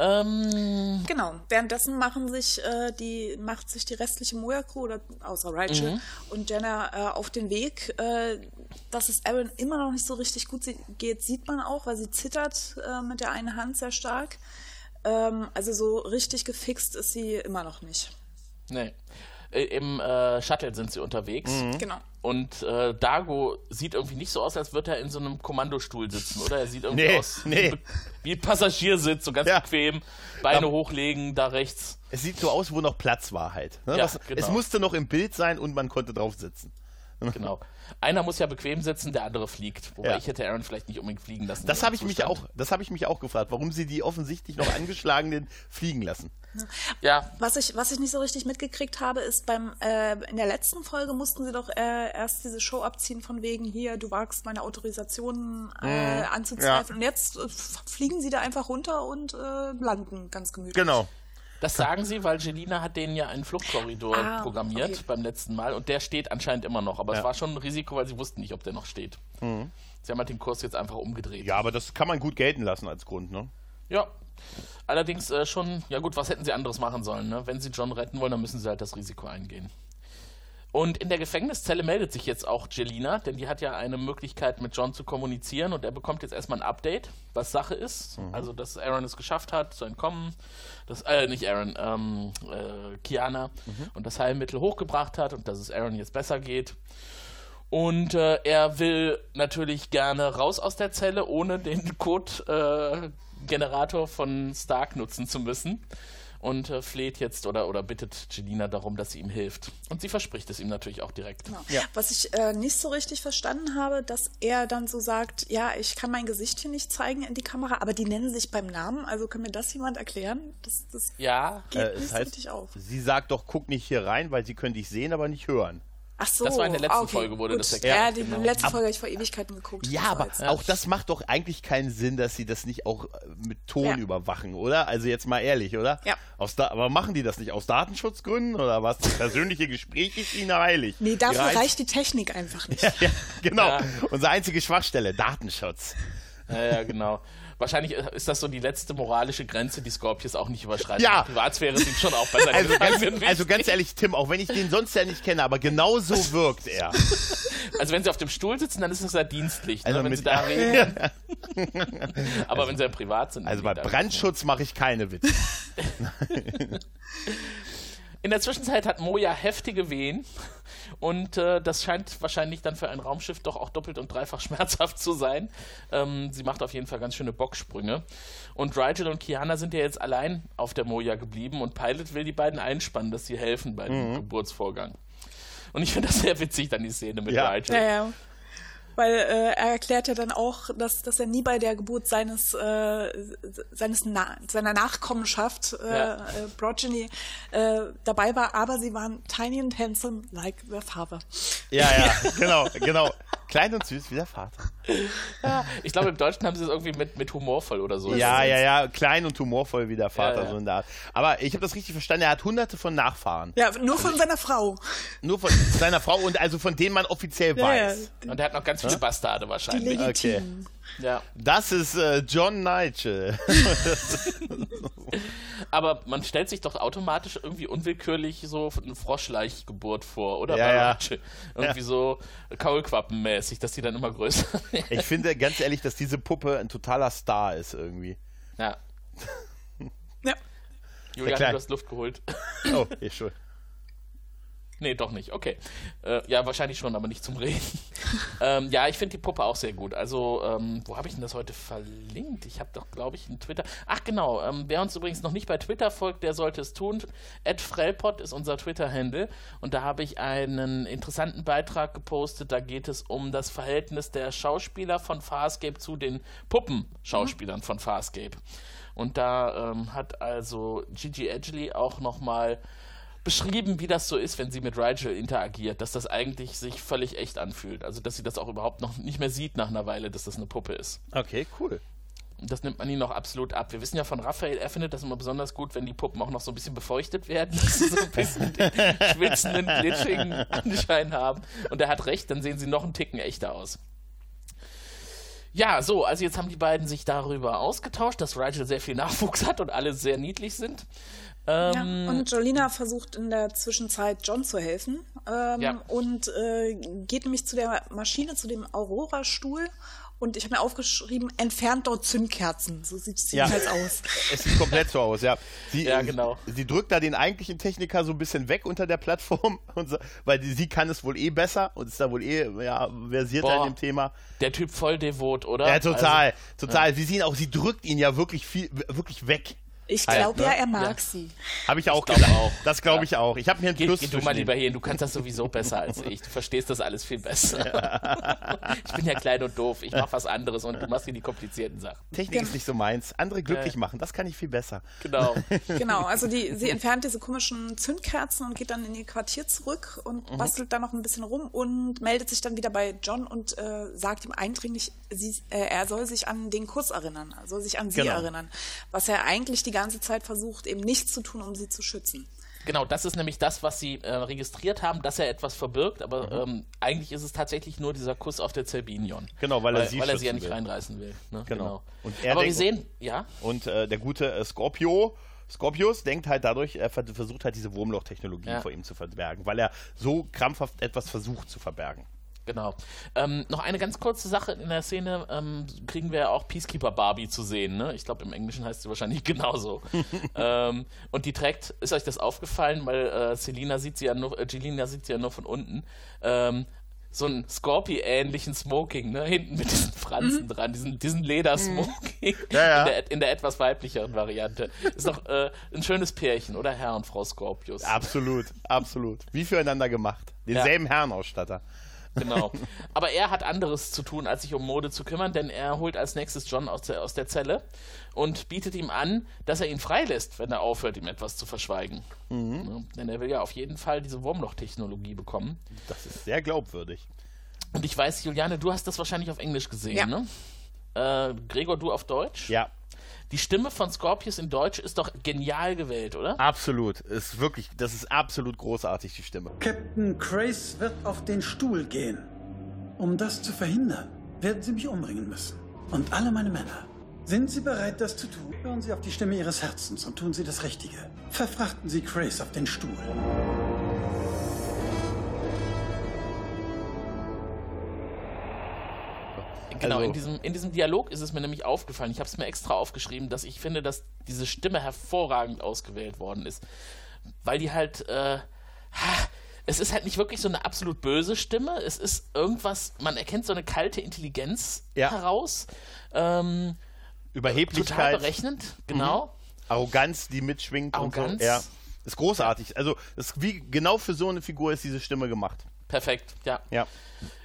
Ähm, genau. Währenddessen machen sich äh, die macht sich die restliche Moja Crew oder außer Rachel mhm. und Jenna äh, auf den Weg. Äh, dass es Aaron immer noch nicht so richtig gut geht, sieht man auch, weil sie zittert äh, mit der einen Hand sehr stark. Ähm, also so richtig gefixt ist sie immer noch nicht. Nee. Äh, Im äh, Shuttle sind sie unterwegs. Mhm. Genau. Und äh, Dago sieht irgendwie nicht so aus, als würde er in so einem Kommandostuhl sitzen, oder? Er sieht irgendwie nee, aus nee. wie ein Passagiersitz, so ganz ja. bequem, Beine ja. hochlegen, da rechts. Es sieht so aus, wo noch Platz war halt. Ne? Ja, Was, genau. Es musste noch im Bild sein und man konnte drauf sitzen. Genau. Einer muss ja bequem sitzen, der andere fliegt. Wobei ja. ich hätte Aaron vielleicht nicht unbedingt fliegen lassen. Das habe ich mich auch, das habe ich mich auch gefragt, warum sie die offensichtlich noch angeschlagenen fliegen lassen. Ja. Was ich, was ich nicht so richtig mitgekriegt habe, ist beim äh, in der letzten Folge mussten sie doch äh, erst diese Show abziehen von wegen hier, du wagst meine Autorisationen äh, mhm. anzuzweifeln. Ja. Und jetzt äh, fliegen sie da einfach runter und äh, landen ganz gemütlich. Genau. Das sagen sie, weil Jelina hat denen ja einen Fluchtkorridor ah, programmiert okay. beim letzten Mal und der steht anscheinend immer noch. Aber ja. es war schon ein Risiko, weil sie wussten nicht, ob der noch steht. Mhm. Sie haben halt den Kurs jetzt einfach umgedreht. Ja, aber das kann man gut gelten lassen als Grund, ne? Ja. Allerdings äh, schon, ja gut, was hätten sie anderes machen sollen, ne? Wenn sie John retten wollen, dann müssen sie halt das Risiko eingehen. Und in der Gefängniszelle meldet sich jetzt auch Jelina, denn die hat ja eine Möglichkeit, mit John zu kommunizieren und er bekommt jetzt erstmal ein Update, was Sache ist. Mhm. Also, dass Aaron es geschafft hat, zu entkommen. Dass, äh, nicht Aaron, ähm, äh, Kiana mhm. und das Heilmittel hochgebracht hat und dass es Aaron jetzt besser geht. Und äh, er will natürlich gerne raus aus der Zelle, ohne den Code-Generator von Stark nutzen zu müssen und äh, fleht jetzt oder, oder bittet Jelina darum, dass sie ihm hilft. Und sie verspricht es ihm natürlich auch direkt. Genau. Ja. Was ich äh, nicht so richtig verstanden habe, dass er dann so sagt, ja, ich kann mein Gesicht hier nicht zeigen in die Kamera, aber die nennen sich beim Namen, also kann mir das jemand erklären? Das, das ja, geht äh, nicht so richtig auf. Sie sagt doch, guck nicht hier rein, weil sie können dich sehen, aber nicht hören. Ach so. Das war in der letzten okay, Folge, wurde gut. das erklärt. Ja, die genau. letzte Folge habe ich vor Ewigkeiten geguckt. Ja, aber ja. auch das macht doch eigentlich keinen Sinn, dass sie das nicht auch äh, mit Ton ja. überwachen, oder? Also jetzt mal ehrlich, oder? Ja. Aus da aber machen die das nicht aus Datenschutzgründen oder was? Das persönliche Gespräch ist ihnen heilig. Nee, dafür reicht, reicht die Technik einfach nicht. ja, ja, genau. Unsere einzige Schwachstelle, Datenschutz. Ja, ja, genau wahrscheinlich ist das so die letzte moralische Grenze, die Scorpius auch nicht überschreitet. Ja. Privatsphäre sind schon auch bei seinen also ganz, also ganz ehrlich, Tim, auch wenn ich den sonst ja nicht kenne, aber genau so wirkt er. Also wenn sie auf dem Stuhl sitzen, dann ist das ja dienstlich, ne, also ne, wenn sie da reden. aber wenn sie ja privat sind. Also bei Brandschutz mache ich keine Witze. In der Zwischenzeit hat Moja heftige Wehen und äh, das scheint wahrscheinlich dann für ein Raumschiff doch auch doppelt und dreifach schmerzhaft zu sein. Ähm, sie macht auf jeden Fall ganz schöne Bocksprünge. Und Rigel und Kiana sind ja jetzt allein auf der Moja geblieben und Pilot will die beiden einspannen, dass sie helfen bei dem mhm. Geburtsvorgang. Und ich finde das sehr witzig, dann die Szene mit ja. Rigel. Ja, ja weil äh, er erklärt ja dann auch, dass, dass er nie bei der Geburt seines, äh, seines Na seiner Nachkommenschaft, äh, ja. äh, Progeny, äh, dabei war, aber sie waren tiny and handsome like their father. Ja, ja, genau, genau. Klein und süß wie der Vater. Ja, ich glaube, im Deutschen haben sie es irgendwie mit, mit humorvoll oder so. Ja, ja, ja, klein und humorvoll wie der Vater, ja, ja. so in der Art. Aber ich habe das richtig verstanden, er hat hunderte von Nachfahren. Ja, nur von seiner Frau. Nur von seiner Frau und also von denen man offiziell weiß. Und er hat noch ganz viele Bastarde wahrscheinlich. Okay. Ja. Das ist äh, John Nigel. Aber man stellt sich doch automatisch irgendwie unwillkürlich so eine Froschleichgeburt vor, oder? Ja, ja. Irgendwie ja. so Kaulquappenmäßig, dass die dann immer größer werden. Ich finde ganz ehrlich, dass diese Puppe ein totaler Star ist irgendwie. Ja. ja. Julian, du hast Luft geholt. Oh, ich schon. Nee, doch nicht. Okay. Äh, ja, wahrscheinlich schon, aber nicht zum Reden. ähm, ja, ich finde die Puppe auch sehr gut. Also, ähm, wo habe ich denn das heute verlinkt? Ich habe doch, glaube ich, einen Twitter. Ach, genau. Ähm, wer uns übrigens noch nicht bei Twitter folgt, der sollte es tun. Ed Frellpott ist unser Twitter-Handle. Und da habe ich einen interessanten Beitrag gepostet. Da geht es um das Verhältnis der Schauspieler von Farscape zu den Puppenschauspielern mhm. von Farscape. Und da ähm, hat also Gigi Edgley auch nochmal beschrieben, wie das so ist, wenn sie mit Rigel interagiert, dass das eigentlich sich völlig echt anfühlt. Also, dass sie das auch überhaupt noch nicht mehr sieht nach einer Weile, dass das eine Puppe ist. Okay, cool. Das nimmt man ihnen noch absolut ab. Wir wissen ja von Raphael, er findet das immer besonders gut, wenn die Puppen auch noch so ein bisschen befeuchtet werden, dass sie so ein bisschen den schwitzenden, glitschigen Anschein haben. Und er hat recht, dann sehen sie noch einen Ticken echter aus. Ja, so, also jetzt haben die beiden sich darüber ausgetauscht, dass Rigel sehr viel Nachwuchs hat und alle sehr niedlich sind. Ähm, ja, und Jolina versucht in der Zwischenzeit John zu helfen ähm, ja. und äh, geht nämlich zu der Maschine, zu dem Aurora-Stuhl und ich habe mir aufgeschrieben, entfernt dort Zündkerzen. So sieht es ja. halt aus. Es sieht komplett so aus, ja. Sie, ja, genau. Sie drückt da den eigentlichen Techniker so ein bisschen weg unter der Plattform, so, weil die, sie kann es wohl eh besser und ist da wohl eh ja, versierter Boah, in dem Thema. Der Typ voll devot, oder? Ja, total. Also, total. Ja. Sie sehen auch, sie drückt ihn ja wirklich viel, wirklich weg. Ich glaube halt, ne? ja, er mag ja. sie. Habe ich auch ich gedacht. Auch. Das glaube ich auch. Ich habe mir einen geh, Plus geh du mal lieber hin, du kannst das sowieso besser als ich. Du verstehst das alles viel besser. ich bin ja klein und doof. Ich mache was anderes und du machst hier die komplizierten Sachen. Technik ja. ist nicht so meins. Andere glücklich äh. machen, das kann ich viel besser. Genau. genau, also die, sie entfernt diese komischen Zündkerzen und geht dann in ihr Quartier zurück und mhm. bastelt da noch ein bisschen rum und meldet sich dann wieder bei John und äh, sagt ihm eindringlich, sie, äh, er soll sich an den Kuss erinnern, er soll sich an sie genau. erinnern. Was er eigentlich die ganze Zeit versucht, eben nichts zu tun, um sie zu schützen. Genau, das ist nämlich das, was sie äh, registriert haben, dass er etwas verbirgt, aber mhm. ähm, eigentlich ist es tatsächlich nur dieser Kuss auf der Zerbinion. Genau, weil er weil, sie, weil er sie ja nicht will. reinreißen will. Ne? Genau. genau. Und er aber wir sehen, ja. Und äh, der gute äh, Scorpio Scorpius denkt halt dadurch, er versucht halt diese Wurmloch-Technologie Ja. vor ihm zu verbergen, weil er so krampfhaft etwas versucht zu verbergen. Genau. Ähm, noch eine ganz kurze Sache in der Szene ähm, kriegen wir ja auch Peacekeeper Barbie zu sehen. Ne? Ich glaube, im Englischen heißt sie wahrscheinlich genauso. ähm, und die trägt, ist euch das aufgefallen, weil äh, Selina sieht sie ja nur, äh, Jelina sieht sie ja nur von unten. Ähm, so einen Scorpy-ähnlichen Smoking, ne? Hinten mit diesen Fransen dran, diesen, diesen Leder-Smoking Ja, ja. In, der, in der etwas weiblicheren Variante. Ist doch äh, ein schönes Pärchen, oder Herr und Frau Scorpius? Absolut, absolut. Wie füreinander gemacht. Denselben Herrenausstatter. Genau. Aber er hat anderes zu tun, als sich um Mode zu kümmern, denn er holt als nächstes John aus der, aus der Zelle und bietet ihm an, dass er ihn freilässt, wenn er aufhört, ihm etwas zu verschweigen. Ja, denn er will ja auf jeden Fall diese Wurmloch-Technologie bekommen. Das ist sehr glaubwürdig. Und ich weiß, Juliane, du hast das wahrscheinlich auf Englisch gesehen, Ja. ne? Äh, Gregor, du auf Deutsch? Ja, Die Stimme von Scorpius in Deutsch ist doch genial gewählt, oder? absolut. Ist wirklich, das ist absolut großartig, die Stimme. Captain Crace wird auf den Stuhl gehen. Um das zu verhindern, werden Sie mich umbringen müssen. Und alle meine Männer. Sind Sie bereit, das zu tun? Hören Sie auf die Stimme Ihres Herzens und tun Sie das Richtige. Verfrachten Sie Crace auf den Stuhl. Genau, Also- in, diesem, in diesem Dialog ist es mir nämlich aufgefallen, ich habe es mir extra aufgeschrieben, dass ich finde, dass diese Stimme hervorragend ausgewählt worden ist. Weil die halt, äh, ha, es ist halt nicht wirklich so eine absolut böse Stimme, es ist irgendwas, man erkennt so eine kalte Intelligenz Ja. heraus, ähm, total Überheblichkeit, berechnend, genau. Arroganz, die mitschwingt. Und Arroganz. so. Ja, ist großartig. Also, ist wie, genau für so eine Figur ist diese Stimme gemacht. Perfekt, ja. Ja.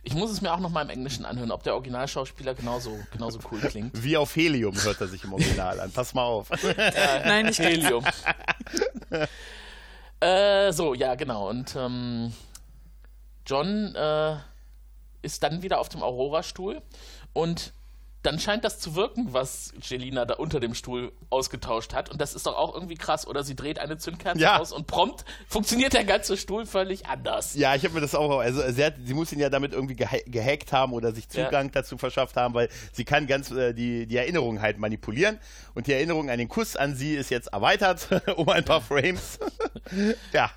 Ich muss es mir auch noch mal im Englischen anhören, ob der Originalschauspieler genauso, genauso cool klingt. Wie auf Helium hört er sich im Original an. Pass mal auf. Nein, nicht. Helium. äh, so, ja, genau. Und ähm, John äh, ist dann wieder auf dem Aurora-Stuhl und dann scheint das zu wirken, was Jelina da unter dem Stuhl ausgetauscht hat. Und das ist doch auch irgendwie krass, oder? Sie dreht eine Zündkerze Ja. aus und prompt funktioniert der ganze Stuhl völlig anders. Ja, ich habe mir das auch. Also sie, hat, sie muss ihn ja damit irgendwie geha gehackt haben oder sich Ja. Zugang dazu verschafft haben, weil sie kann ganz äh, die, die Erinnerung halt manipulieren. Und die Erinnerung an den Kuss an sie ist jetzt erweitert um ein paar Frames. ja.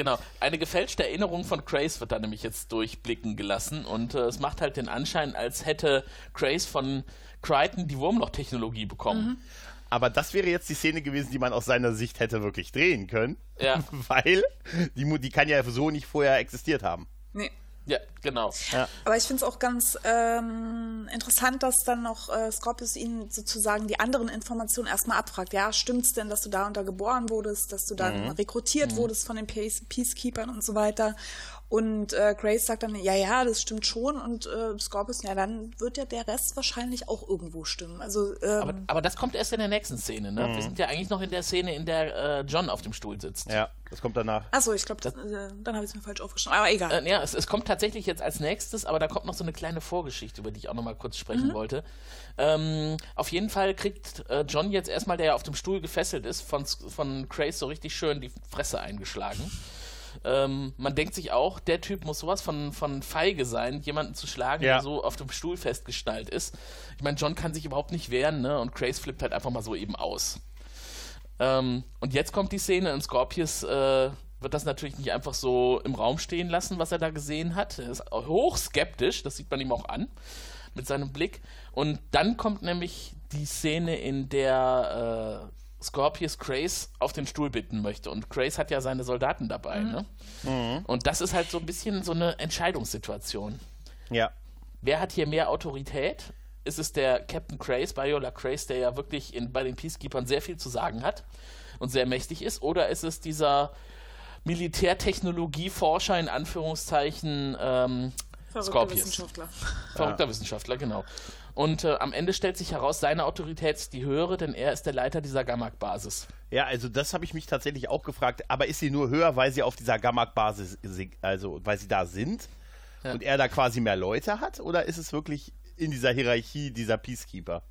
Genau. Eine gefälschte Erinnerung von Craze wird da nämlich jetzt durchblicken gelassen und äh, es macht halt den Anschein, als hätte Craze von Crichton die Wurmloch-Technologie bekommen. Aber das wäre jetzt die Szene gewesen, die man aus seiner Sicht hätte wirklich drehen können. Ja. Weil die, die kann ja so nicht vorher existiert haben. Nee. Ja, genau. Aber ich finde es auch ganz ähm, interessant, dass dann noch äh, Scorpius ihn sozusagen die anderen Informationen erstmal abfragt. Ja, stimmt's denn, dass du da und da geboren wurdest, dass du dann rekrutiert wurdest von den Peace Peacekeepers und so weiter? Und äh, Grace sagt dann, ja, ja, das stimmt schon. Und äh, Scorpius, ja, dann wird ja der Rest wahrscheinlich auch irgendwo stimmen. Also, ähm, Aber, aber das kommt erst in der nächsten Szene, ne? Wir sind ja eigentlich noch in der Szene, in der äh, John auf dem Stuhl sitzt. Ja, das kommt danach. achso, ich glaube, äh, dann habe ich es mir falsch aufgeschrieben. Aber egal. Äh, ja, es, es kommt tatsächlich jetzt als nächstes, aber da kommt noch so eine kleine Vorgeschichte, über die ich auch noch mal kurz sprechen wollte. Ähm, auf jeden Fall kriegt äh, John jetzt erstmal, der ja auf dem Stuhl gefesselt ist, von, von Crace so richtig schön die Fresse eingeschlagen. Ähm, man denkt sich auch, der Typ muss sowas von, von feige sein, jemanden zu schlagen, Ja. der so auf dem Stuhl festgeschnallt ist. Ich meine, John kann sich überhaupt nicht wehren, ne? Und Crace flippt halt einfach mal so eben aus. Ähm, und jetzt kommt die Szene und Scorpius äh, wird das natürlich nicht einfach so im Raum stehen lassen, was er da gesehen hat. Er ist hoch skeptisch, das sieht man ihm auch an mit seinem Blick. Und dann kommt nämlich die Szene, in der äh, Scorpius Crace auf den Stuhl bitten möchte. Und Crace hat ja seine Soldaten dabei. Ne? Und das ist halt so ein bisschen so eine Entscheidungssituation. Ja. Wer hat hier mehr Autorität? Ist es der Captain Crace, Viola Crace, der ja wirklich in, bei den Peacekeepers sehr viel zu sagen hat und sehr mächtig ist? Oder ist es dieser Militärtechnologieforscher in Anführungszeichen ähm, Verrückter Scorpius? Wissenschaftler. Verrückter Wissenschaftler, genau. Und äh, am Ende stellt sich heraus, seine Autorität ist die höhere, denn er ist der Leiter dieser Gamak-Basis. Ja, also das habe ich mich tatsächlich auch gefragt. Aber ist sie nur höher, weil sie auf dieser Gamak-Basis, si- also weil sie da sind Ja. und er da quasi mehr Leute hat? Oder ist es wirklich in dieser Hierarchie dieser Peacekeeper?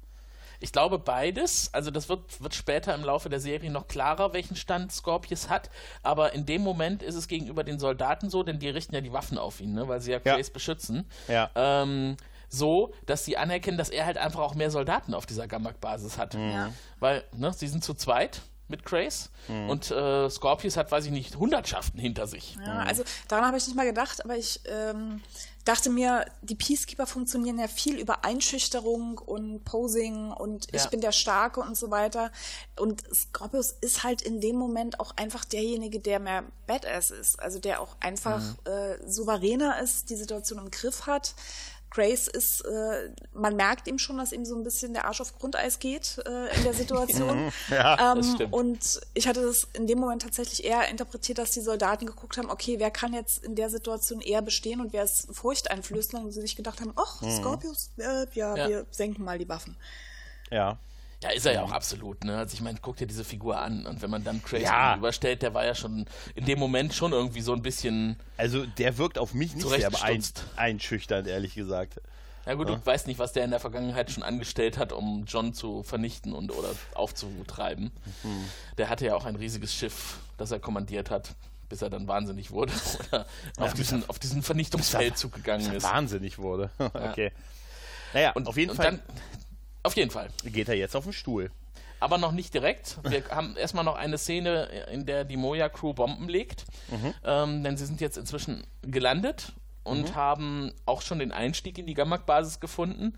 Ich glaube beides. Also das wird, wird später im Laufe der Serie noch klarer, welchen Stand Scorpius hat. Aber in dem Moment ist es gegenüber den Soldaten so, denn die richten ja die Waffen auf ihn, ne? weil sie ja Ja. Crace beschützen. Ja. Ähm, so, dass sie anerkennen, dass er halt einfach auch mehr Soldaten auf dieser Gamak-Basis hat. Ja. Weil, ne, sie sind zu zweit. mit Grace und äh, Scorpius hat, weiß ich nicht, Hundertschaften hinter sich. Ja, also daran habe ich nicht mal gedacht, aber ich ähm, dachte mir, die Peacekeeper funktionieren ja viel über Einschüchterung und Posing und ich Ja. bin der Starke und so weiter. Und Scorpius ist halt in dem Moment auch einfach derjenige, der mehr Badass ist. Also der auch einfach äh, souveräner ist, die Situation im Griff hat. Grace ist, äh, man merkt ihm schon, dass ihm so ein bisschen der Arsch auf Grundeis geht äh, in der Situation. Ja, das ähm, stimmt. und ich hatte das in dem Moment tatsächlich eher interpretiert, dass die Soldaten geguckt haben, okay, wer kann jetzt in der Situation eher bestehen und wer ist furchteinflößend und sie sich gedacht haben, ach, Scorpius, äh, ja, Ja. wir senken mal die Waffen. Ja. Ja, ist er ja auch absolut, ne? Also ich meine, guck dir diese Figur an und wenn man dann Grace Ja. gegenüberstellt, der war ja schon in dem Moment schon irgendwie so ein bisschen, Also der wirkt auf mich nicht sehr Zurechtgestutzt. einschüchternd, ehrlich gesagt. ja gut, du weißt nicht, was der in der Vergangenheit schon angestellt hat, um John zu vernichten und oder aufzutreiben. Mhm. Der hatte ja auch ein riesiges Schiff, das er kommandiert hat, bis er dann wahnsinnig wurde oder auf, diesen, auf diesen Vernichtungsfeldzug gegangen ist. Wahnsinnig wurde. okay. Naja, Und auf jeden und Fall Dann, auf jeden Fall. geht er jetzt auf den Stuhl. Aber noch nicht direkt. Wir haben erstmal noch eine Szene, in der die Moja-Crew Bomben legt. Ähm, denn sie sind jetzt inzwischen gelandet und haben auch schon den Einstieg in die Gammak-Basis gefunden.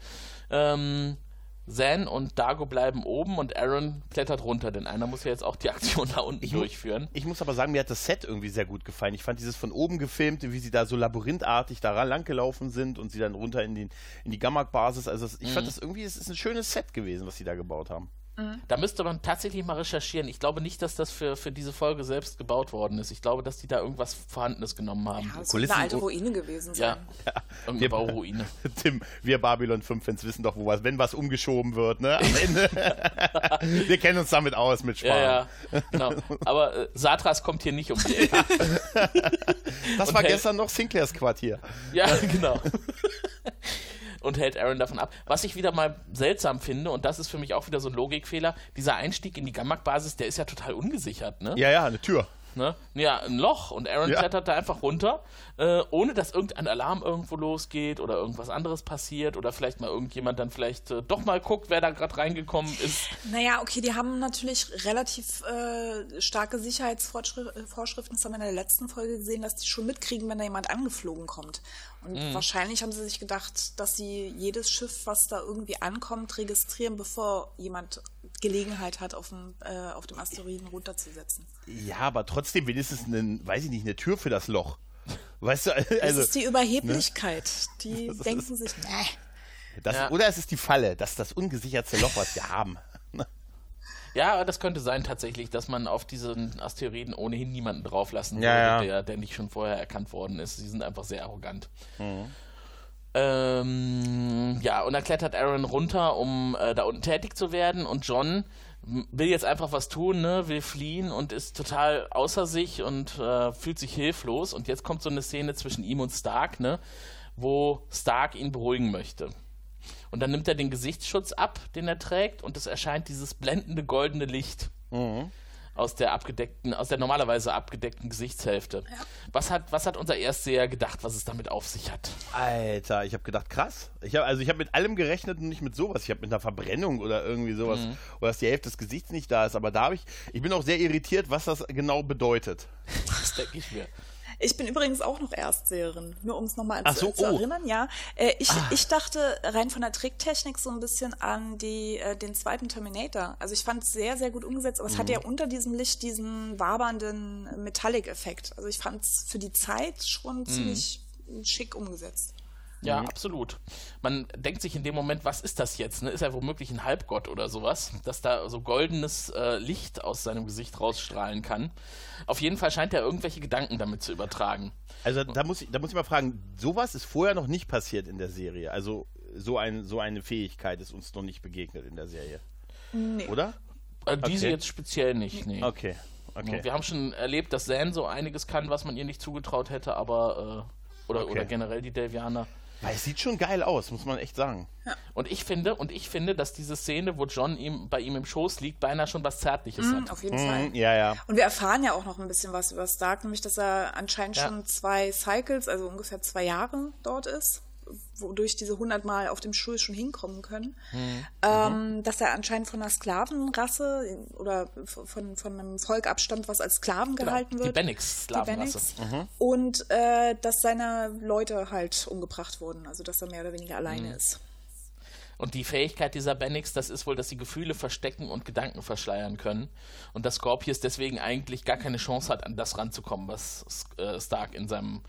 Ähm, Zan und Dago bleiben oben und Aaron klettert runter, denn einer muss ja jetzt auch die Aktion da unten mu- durchführen. Ich muss aber sagen, mir hat das Set irgendwie sehr gut gefallen. Ich fand dieses von oben gefilmte, wie sie da so labyrinthartig da langgelaufen sind und sie dann runter in, den, in die Gammak-Basis. Also es- ich fand das irgendwie, es ist ein schönes Set gewesen, was sie da gebaut haben. Da müsste man tatsächlich mal recherchieren. Ich glaube nicht, dass das für, für diese Folge selbst gebaut worden ist. Ich glaube, dass die da irgendwas Vorhandenes genommen haben. Ja, das Kulissen- eine alte Ruine gewesen Ja, sein. irgendeine Bauruine. Tim, wir Babylon 5-Fans wissen doch, wo was, wenn was umgeschoben wird, ne? Am Ende. wir kennen uns damit aus mit Sparen. Ja, ja, genau. Aber äh, Satras kommt hier nicht um die Ecke. Das Und war gestern noch Sinclairs Quartier. Ja, genau. Und hält Aaron davon ab. Was ich wieder mal seltsam finde, und das ist für mich auch wieder so ein Logikfehler, dieser Einstieg in die Gammak-Basis, der ist ja total ungesichert, ne? Ja, ja, eine Tür. Ne? Ja, ein Loch und Aaron Ja. klettert da einfach runter, äh, ohne dass irgendein Alarm irgendwo losgeht oder irgendwas anderes passiert oder vielleicht mal irgendjemand dann vielleicht äh, doch mal guckt, wer da gerade reingekommen ist. Naja, okay, die haben natürlich relativ äh, starke Sicherheitsvorschriften. Das haben wir in der letzten Folge gesehen, dass die schon mitkriegen, wenn da jemand angeflogen kommt. Und Mhm. wahrscheinlich haben sie sich gedacht, dass sie jedes Schiff, was da irgendwie ankommt, registrieren, bevor jemand Gelegenheit hat, auf dem, äh, auf dem Asteroiden runterzusetzen. Ja, aber trotzdem wenigstens eine, weiß ich nicht, eine Tür für das Loch. Weißt du, Das also, ist die Überheblichkeit. Die denken sich, nee. das, Ja. oder es ist die Falle, das ist das ungesichertste Loch, was wir haben. Ja, das könnte sein tatsächlich, dass man auf diesen Asteroiden ohnehin niemanden drauflassen Ja, würde, ja. Der, der nicht schon vorher erkannt worden ist. Sie sind einfach sehr arrogant. Mhm. Ähm, ja, und dann klettert Aaron runter, um äh, da unten tätig zu werden. Und John will jetzt einfach was tun, ne, will fliehen und ist total außer sich und äh, fühlt sich hilflos. Und jetzt kommt so eine Szene zwischen ihm und Stark, ne, wo Stark ihn beruhigen möchte. Und dann nimmt er den Gesichtsschutz ab, den er trägt, und es erscheint dieses blendende goldene Licht aus der abgedeckten, aus der normalerweise abgedeckten Gesichtshälfte. Was hat, was hat unser Erstseher gedacht, was es damit auf sich hat? Alter, ich habe gedacht, krass. Ich hab, also ich habe mit allem gerechnet und nicht mit sowas. Ich habe mit einer Verbrennung oder irgendwie sowas. Mhm. Oder dass die Hälfte des Gesichts nicht da ist. Aber da habe ich, ich bin auch sehr irritiert, was das genau bedeutet. Das denke ich mir. Ich bin übrigens auch noch Erstseherin, nur um es nochmal Ach zu, so, zu oh. Ah. erinnern. Ja, äh, ich, ich dachte rein von der Tricktechnik so ein bisschen an die, äh, den zweiten Terminator. Also ich fand es sehr, sehr gut umgesetzt, aber es Mhm. hat ja unter diesem Licht diesen wabernden Metallic-Effekt. Also ich fand es für die Zeit Mhm. schon ziemlich schick umgesetzt. Ja, absolut. Man denkt sich in dem Moment, was ist das jetzt? Ne? Ist er womöglich ein Halbgott oder sowas, dass da so goldenes äh, Licht aus seinem Gesicht rausstrahlen kann. Auf jeden Fall scheint er irgendwelche Gedanken damit zu übertragen. Also da muss ich, da muss ich mal fragen, sowas ist vorher noch nicht passiert in der Serie. Also so, ein, so eine Fähigkeit ist uns noch nicht begegnet in der Serie. Nee. Oder? Äh, diese Okay. jetzt speziell nicht, nee. Okay. Okay. Wir haben schon erlebt, dass Zan so einiges kann, was man ihr nicht zugetraut hätte, aber äh, oder, Okay. oder generell die Delvianer. Weil es sieht schon geil aus, muss man echt sagen. Und ich finde, und ich finde, dass diese Szene, wo John ihm bei ihm im Schoß liegt, beinahe schon was Zärtliches Mhm, hat. auf jeden Fall. Mhm, ja, ja. Und wir erfahren ja auch noch ein bisschen was über Stark, nämlich dass er anscheinend Ja. schon zwei Cycles, also ungefähr zwei Jahre dort ist. Wodurch diese hundertmal auf dem Stuhl schon hinkommen können, ähm, dass er anscheinend von einer Sklavenrasse oder von, von einem Volk abstammt, was als Sklaven gehalten Die wird. Die Sklavenrasse. Bennix. Und äh, dass seine Leute halt umgebracht wurden, also dass er mehr oder weniger alleine ist. Und die Fähigkeit dieser Bennix, das ist wohl, dass sie Gefühle verstecken und Gedanken verschleiern können. Und dass Scorpius deswegen eigentlich gar keine Chance hat, an das ranzukommen, was äh, Stark in seinem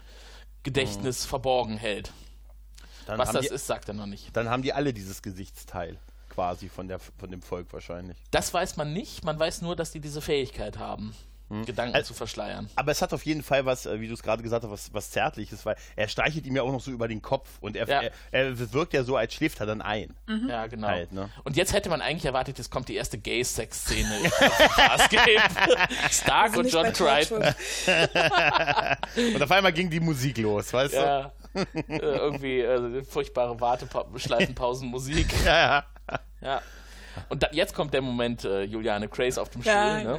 Gedächtnis verborgen hält. Dann Was das die, ist, sagt er noch nicht. Dann haben die alle dieses Gesichtsteil quasi von, der, von dem Volk wahrscheinlich. Das weiß man nicht. Man weiß nur, dass die diese Fähigkeit haben, Gedanken Also- zu verschleiern. Aber es hat auf jeden Fall was, äh, wie du es gerade gesagt hast, was, was Zärtliches, weil er streichelt ihm ja auch noch so über den Kopf und er, Ja. er, er wirkt ja so, als schläft er dann ein. Ja, genau. Halt, ne? Und jetzt hätte man eigentlich erwartet, jetzt kommt die erste Gay-Sex-Szene. Stark und John. Torchwood. Und auf einmal ging die Musik los, weißt Ja, äh, irgendwie äh, furchtbare Warteschleifenpausenmusik. Ja, ja. Ja. Und da, jetzt kommt der Moment, äh, Juliane Craze auf dem Stuhl. Ja, ne? ja.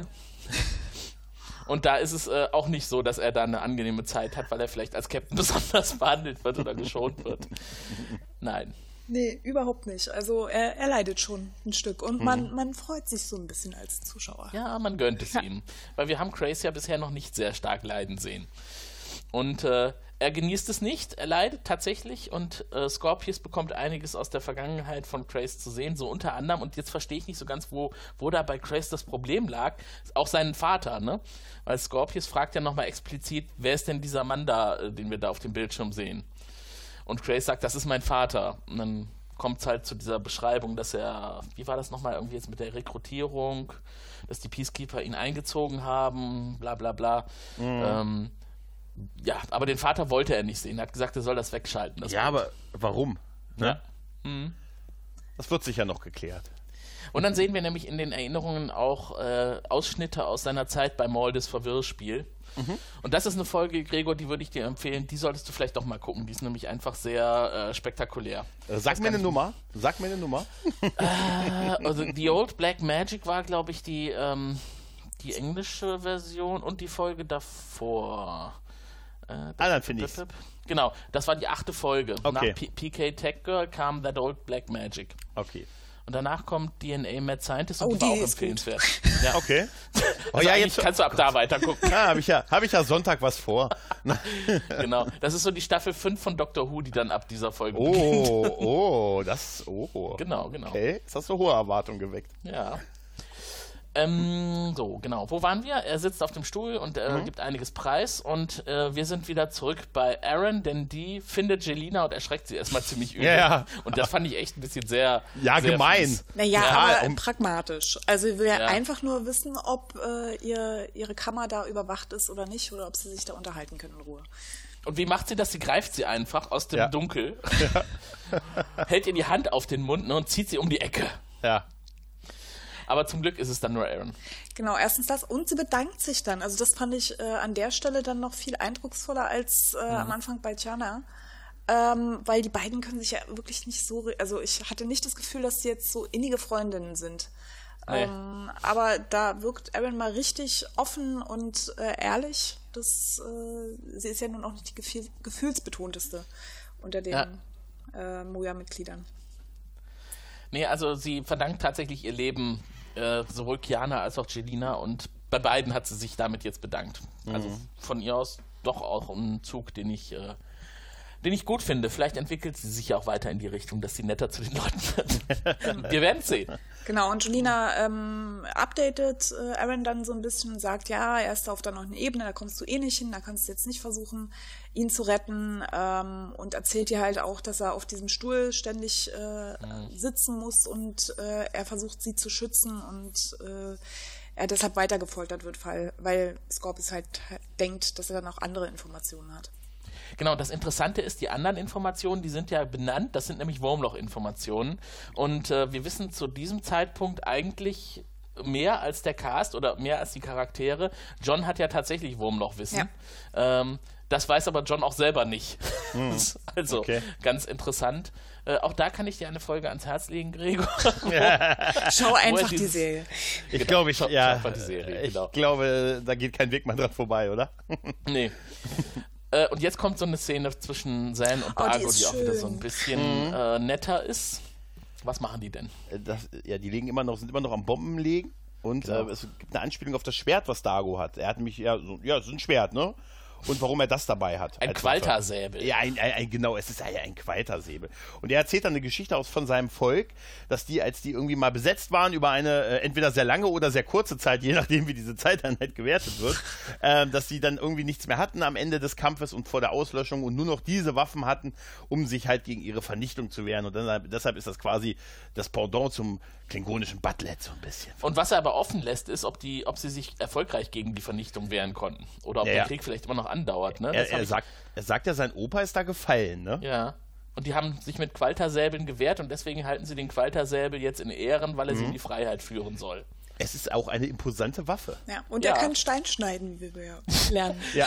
Und da ist es äh, auch nicht so, dass er da eine angenehme Zeit hat, weil er vielleicht als Captain besonders behandelt wird oder geschont wird. Nein. Nee, überhaupt nicht. Also er, er leidet schon ein Stück und man, man freut sich so ein bisschen als Zuschauer. Ja, man gönnt es ihm. Weil wir haben Craze ja bisher noch nicht sehr stark leiden sehen. Und äh, er genießt es nicht, er leidet tatsächlich und äh, Scorpius bekommt einiges aus der Vergangenheit von Craze zu sehen, so unter anderem, und jetzt verstehe ich nicht so ganz, wo, wo da bei Craze das Problem lag, auch seinen Vater, ne? Weil Scorpius fragt ja nochmal explizit, wer ist denn dieser Mann da, äh, den wir da auf dem Bildschirm sehen? Und Craze sagt, das ist mein Vater. Und dann kommt es halt zu dieser Beschreibung, dass er, wie war das nochmal irgendwie jetzt mit der Rekrutierung, dass die Peacekeeper ihn eingezogen haben, bla bla bla. Ähm, ja, aber den Vater wollte er nicht sehen. Er hat gesagt, er soll das wegschalten. Das ja, Bild. aber warum? Ne? Ja. Das wird sicher noch geklärt. Und dann sehen wir nämlich in den Erinnerungen auch äh, Ausschnitte aus seiner Zeit bei Maldes Verwirrspiel. Und das ist eine Folge, Gregor, die würde ich dir empfehlen. Die solltest du vielleicht doch mal gucken. Die ist nämlich einfach sehr äh, spektakulär. Äh, Sag mir eine Nummer. Sag mir eine Nummer. Also The Old Black Magic war, glaube ich, die, ähm, die englische Version und die Folge davor. Äh, Ah, dann finde ich's. Genau, das war die achte Folge. Okay. Nach P PK Tech Girl kam That Old Black Magic. Okay. Und danach kommt DNA Mad Scientist und Oh, die war auch empfehlenswert. Ja. Okay. Oh Also ja, jetzt kannst du ab da weiter gucken. ah, habe ich, ja, hab ich ja Sonntag was vor. genau. Das ist so die Staffel 5 von Doctor Who, die dann ab dieser Folge beginnt. Oh, oh, das, oh. Genau, genau. Okay, jetzt hast du hohe Erwartungen geweckt. Ja. Ähm, so, genau. Wo waren wir? Er sitzt auf dem Stuhl und äh, Mhm. gibt einiges Preis. Und äh, wir sind wieder zurück bei Aaron, denn die findet Jelina und erschreckt sie erstmal ziemlich übel. Ja. Und das fand ich echt ein bisschen sehr. Ja, sehr gemein. fies. Naja, Ja, aber um- pragmatisch. Also ich will ja, Ja. einfach nur wissen, ob äh, ihr, ihre Kammer da überwacht ist oder nicht oder ob sie sich da unterhalten können in Ruhe. Und wie macht sie das? Sie greift sie einfach aus dem Ja. Dunkel, hält ihr die Hand auf den Mund ne, und zieht sie um die Ecke. Ja. Aber zum Glück ist es dann nur Aaron. Genau, erstens das und sie bedankt sich dann. Also das fand ich äh, an der Stelle dann noch viel eindrucksvoller als äh, am Anfang bei Jana. Ähm, weil die beiden können sich ja wirklich nicht so, also ich hatte nicht das Gefühl, dass sie jetzt so innige Freundinnen sind. Ähm, aber da wirkt Aaron mal richtig offen und äh, ehrlich. Das, äh, sie ist ja nun auch nicht die gefühl gefühlsbetonteste unter den Ja. äh, Moja-Mitgliedern. Nee, also sie verdankt tatsächlich ihr Leben äh, sowohl Kiana als auch Jelina und bei beiden hat sie sich damit jetzt bedankt. Also von ihr aus doch auch ein Zug, den ich, äh, den ich gut finde. Vielleicht entwickelt sie sich ja auch weiter in die Richtung, dass sie netter zu den Leuten wird. Wir werden sehen. Genau, und Julina ähm, updatet äh, Aaron dann so ein bisschen und sagt, ja, er ist da auf noch eine Ebene, da kommst du eh nicht hin, da kannst du jetzt nicht versuchen, ihn zu retten ähm, und erzählt ihr halt auch, dass er auf diesem Stuhl ständig äh, sitzen muss und äh, er versucht, sie zu schützen und äh, er deshalb weiter gefoltert wird, weil, weil Scorpius halt denkt, dass er dann auch andere Informationen hat. Genau, das Interessante ist, die anderen Informationen, die sind ja benannt, das sind nämlich Wurmloch-Informationen. Und äh, wir wissen zu diesem Zeitpunkt eigentlich mehr als der Cast oder mehr als die Charaktere. John hat ja tatsächlich Wurmlochwissen. Ähm, das weiß aber John auch selber nicht. also Okay. ganz interessant. Äh, auch da kann ich dir eine Folge ans Herz legen, Gregor. Schau einfach die dieses- Serie. Ich glaube, ich, Schau- ja, schau die Serie, ich genau. glaube, da geht kein Weg mehr dran vorbei, oder? Nee. Äh, und jetzt kommt so eine Szene zwischen Zan und Oh, die die, auch wieder schön. so ein bisschen Mhm. äh, netter ist. Was machen die denn? Äh, Das, ja, die liegen immer noch, sind immer noch am Bomben legen. Und Genau. äh, es gibt eine Anspielung auf das Schwert, was Dago hat. Er hat nämlich, ja, so, ja, ist ein Schwert, ne? Und warum er das dabei hat. Ein Qualtersäbel. Ja, ein, ein, ein, genau, es ist ein, ein Qualtersäbel. Und er erzählt dann eine Geschichte aus von seinem Volk, dass die, als die irgendwie mal besetzt waren, über eine äh, entweder sehr lange oder sehr kurze Zeit, je nachdem wie diese Zeiteinheit gewertet wird, ähm, dass sie dann irgendwie nichts mehr hatten am Ende des Kampfes und vor der Auslöschung und nur noch diese Waffen hatten, um sich halt gegen ihre Vernichtung zu wehren. Und dann, deshalb ist das quasi das Pendant zum klingonischen Butlet so ein bisschen. Und was er aber offen lässt, ist, ob, die, ob sie sich erfolgreich gegen die Vernichtung wehren konnten. Oder ob Ja, der. Krieg vielleicht immer noch andauert. Ne? Er, er, sagt, er sagt ja, sein Opa ist da gefallen, ne? Ja. Und die haben sich mit Qualtersäbeln gewehrt und deswegen halten sie den Qualtersäbel jetzt in Ehren, weil er Mhm. sie in die Freiheit führen soll. Es ist auch eine imposante Waffe. Ja, und Ja. er kann Stein schneiden, wie wir ja lernen. Ja.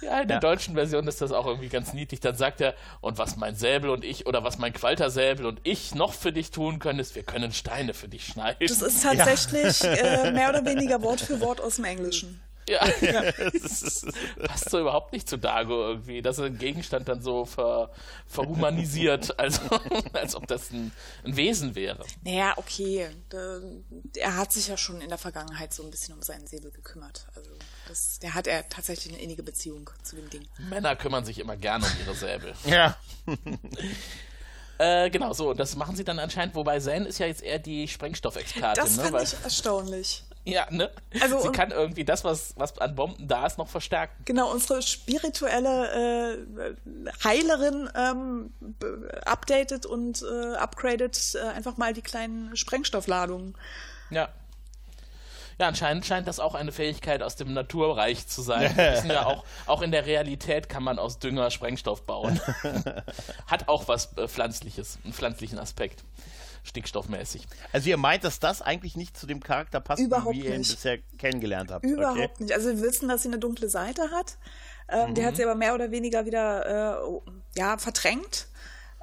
Ja, in der Ja. deutschen Version ist das auch irgendwie ganz niedlich. Dann sagt er, und was mein Säbel und ich, oder was mein Qualtersäbel und ich noch für dich tun können, ist, wir können Steine für dich schneiden. Das ist tatsächlich äh, mehr oder weniger Wort für Wort aus dem Englischen. Ja, das ist, passt so überhaupt nicht zu Dago irgendwie, dass er den Gegenstand dann so ver, verhumanisiert, also als ob das ein, ein Wesen wäre. Naja, okay. Da, er hat sich ja schon in der Vergangenheit so ein bisschen um seinen Säbel gekümmert. Also das, der hat er tatsächlich eine innige Beziehung zu dem Ding. Männer kümmern sich immer gerne um ihre Säbel. Ja. Äh, genau, so, das machen sie dann anscheinend, wobei Zen ist ja jetzt eher die Sprengstoffexpertin, Das ne? fand Weil, ich erstaunlich. Ja, ne? Also, sie kann irgendwie das, was, was an Bomben da ist, noch verstärken. Genau, unsere spirituelle äh, Heilerin ähm, updatet und äh, upgradet äh, einfach mal die kleinen Sprengstoffladungen. Ja. Ja, anscheinend scheint das auch eine Fähigkeit aus dem Naturreich zu sein. Wir wissen ja auch, auch in der Realität kann man aus Dünger Sprengstoff bauen. Hat auch was äh, Pflanzliches, einen pflanzlichen Aspekt. Stickstoffmäßig. Also ihr meint, dass das eigentlich nicht zu dem Charakter passt, Überhaupt wie ihr ihn nicht. bisher kennengelernt habt. Überhaupt okay. nicht. Also wir wissen, dass sie eine dunkle Seite hat. Ähm, Die hat sie aber mehr oder weniger wieder äh, ja, verdrängt.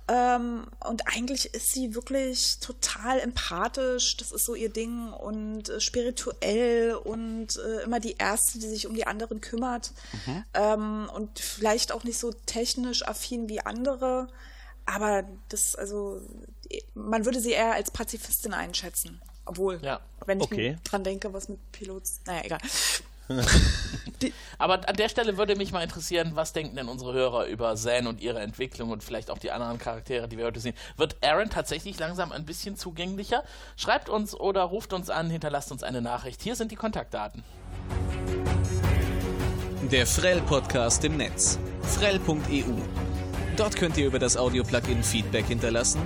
Ähm, und eigentlich ist sie wirklich total empathisch. Das ist so ihr Ding und äh, spirituell und äh, immer die Erste, die sich um die anderen kümmert. Ähm, und vielleicht auch nicht so technisch affin wie andere. Aber das, also, man würde sie eher als Pazifistin einschätzen. Obwohl, Ja. wenn ich Okay. dran denke, was mit Pilots. Naja, egal. Aber an der Stelle würde mich mal interessieren, was denken denn unsere Hörer über Zan und ihre Entwicklung und vielleicht auch die anderen Charaktere, die wir heute sehen. Wird Aaron tatsächlich langsam ein bisschen zugänglicher? Schreibt uns oder ruft uns an, hinterlasst uns eine Nachricht. Hier sind die Kontaktdaten. Der Frell-Podcast im Netz. Frell.eu. Dort könnt ihr über das Audio-Plugin Feedback hinterlassen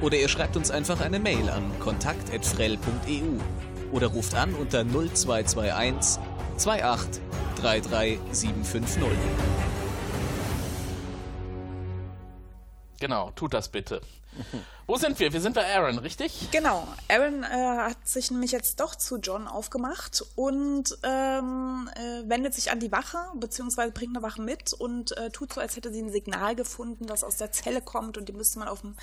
oder ihr schreibt uns einfach eine Mail an kontakt.frell.eu oder ruft an unter 0221 28 33 750. Genau, tut das bitte. Wo sind wir? Wir sind bei Aaron, richtig? Genau. Aaron äh, hat sich nämlich jetzt doch zu John aufgemacht und ähm, äh, wendet sich an die Wache, beziehungsweise bringt eine Wache mit und äh, tut so, als hätte sie ein Signal gefunden, das aus der Zelle kommt und die müsste man auf den,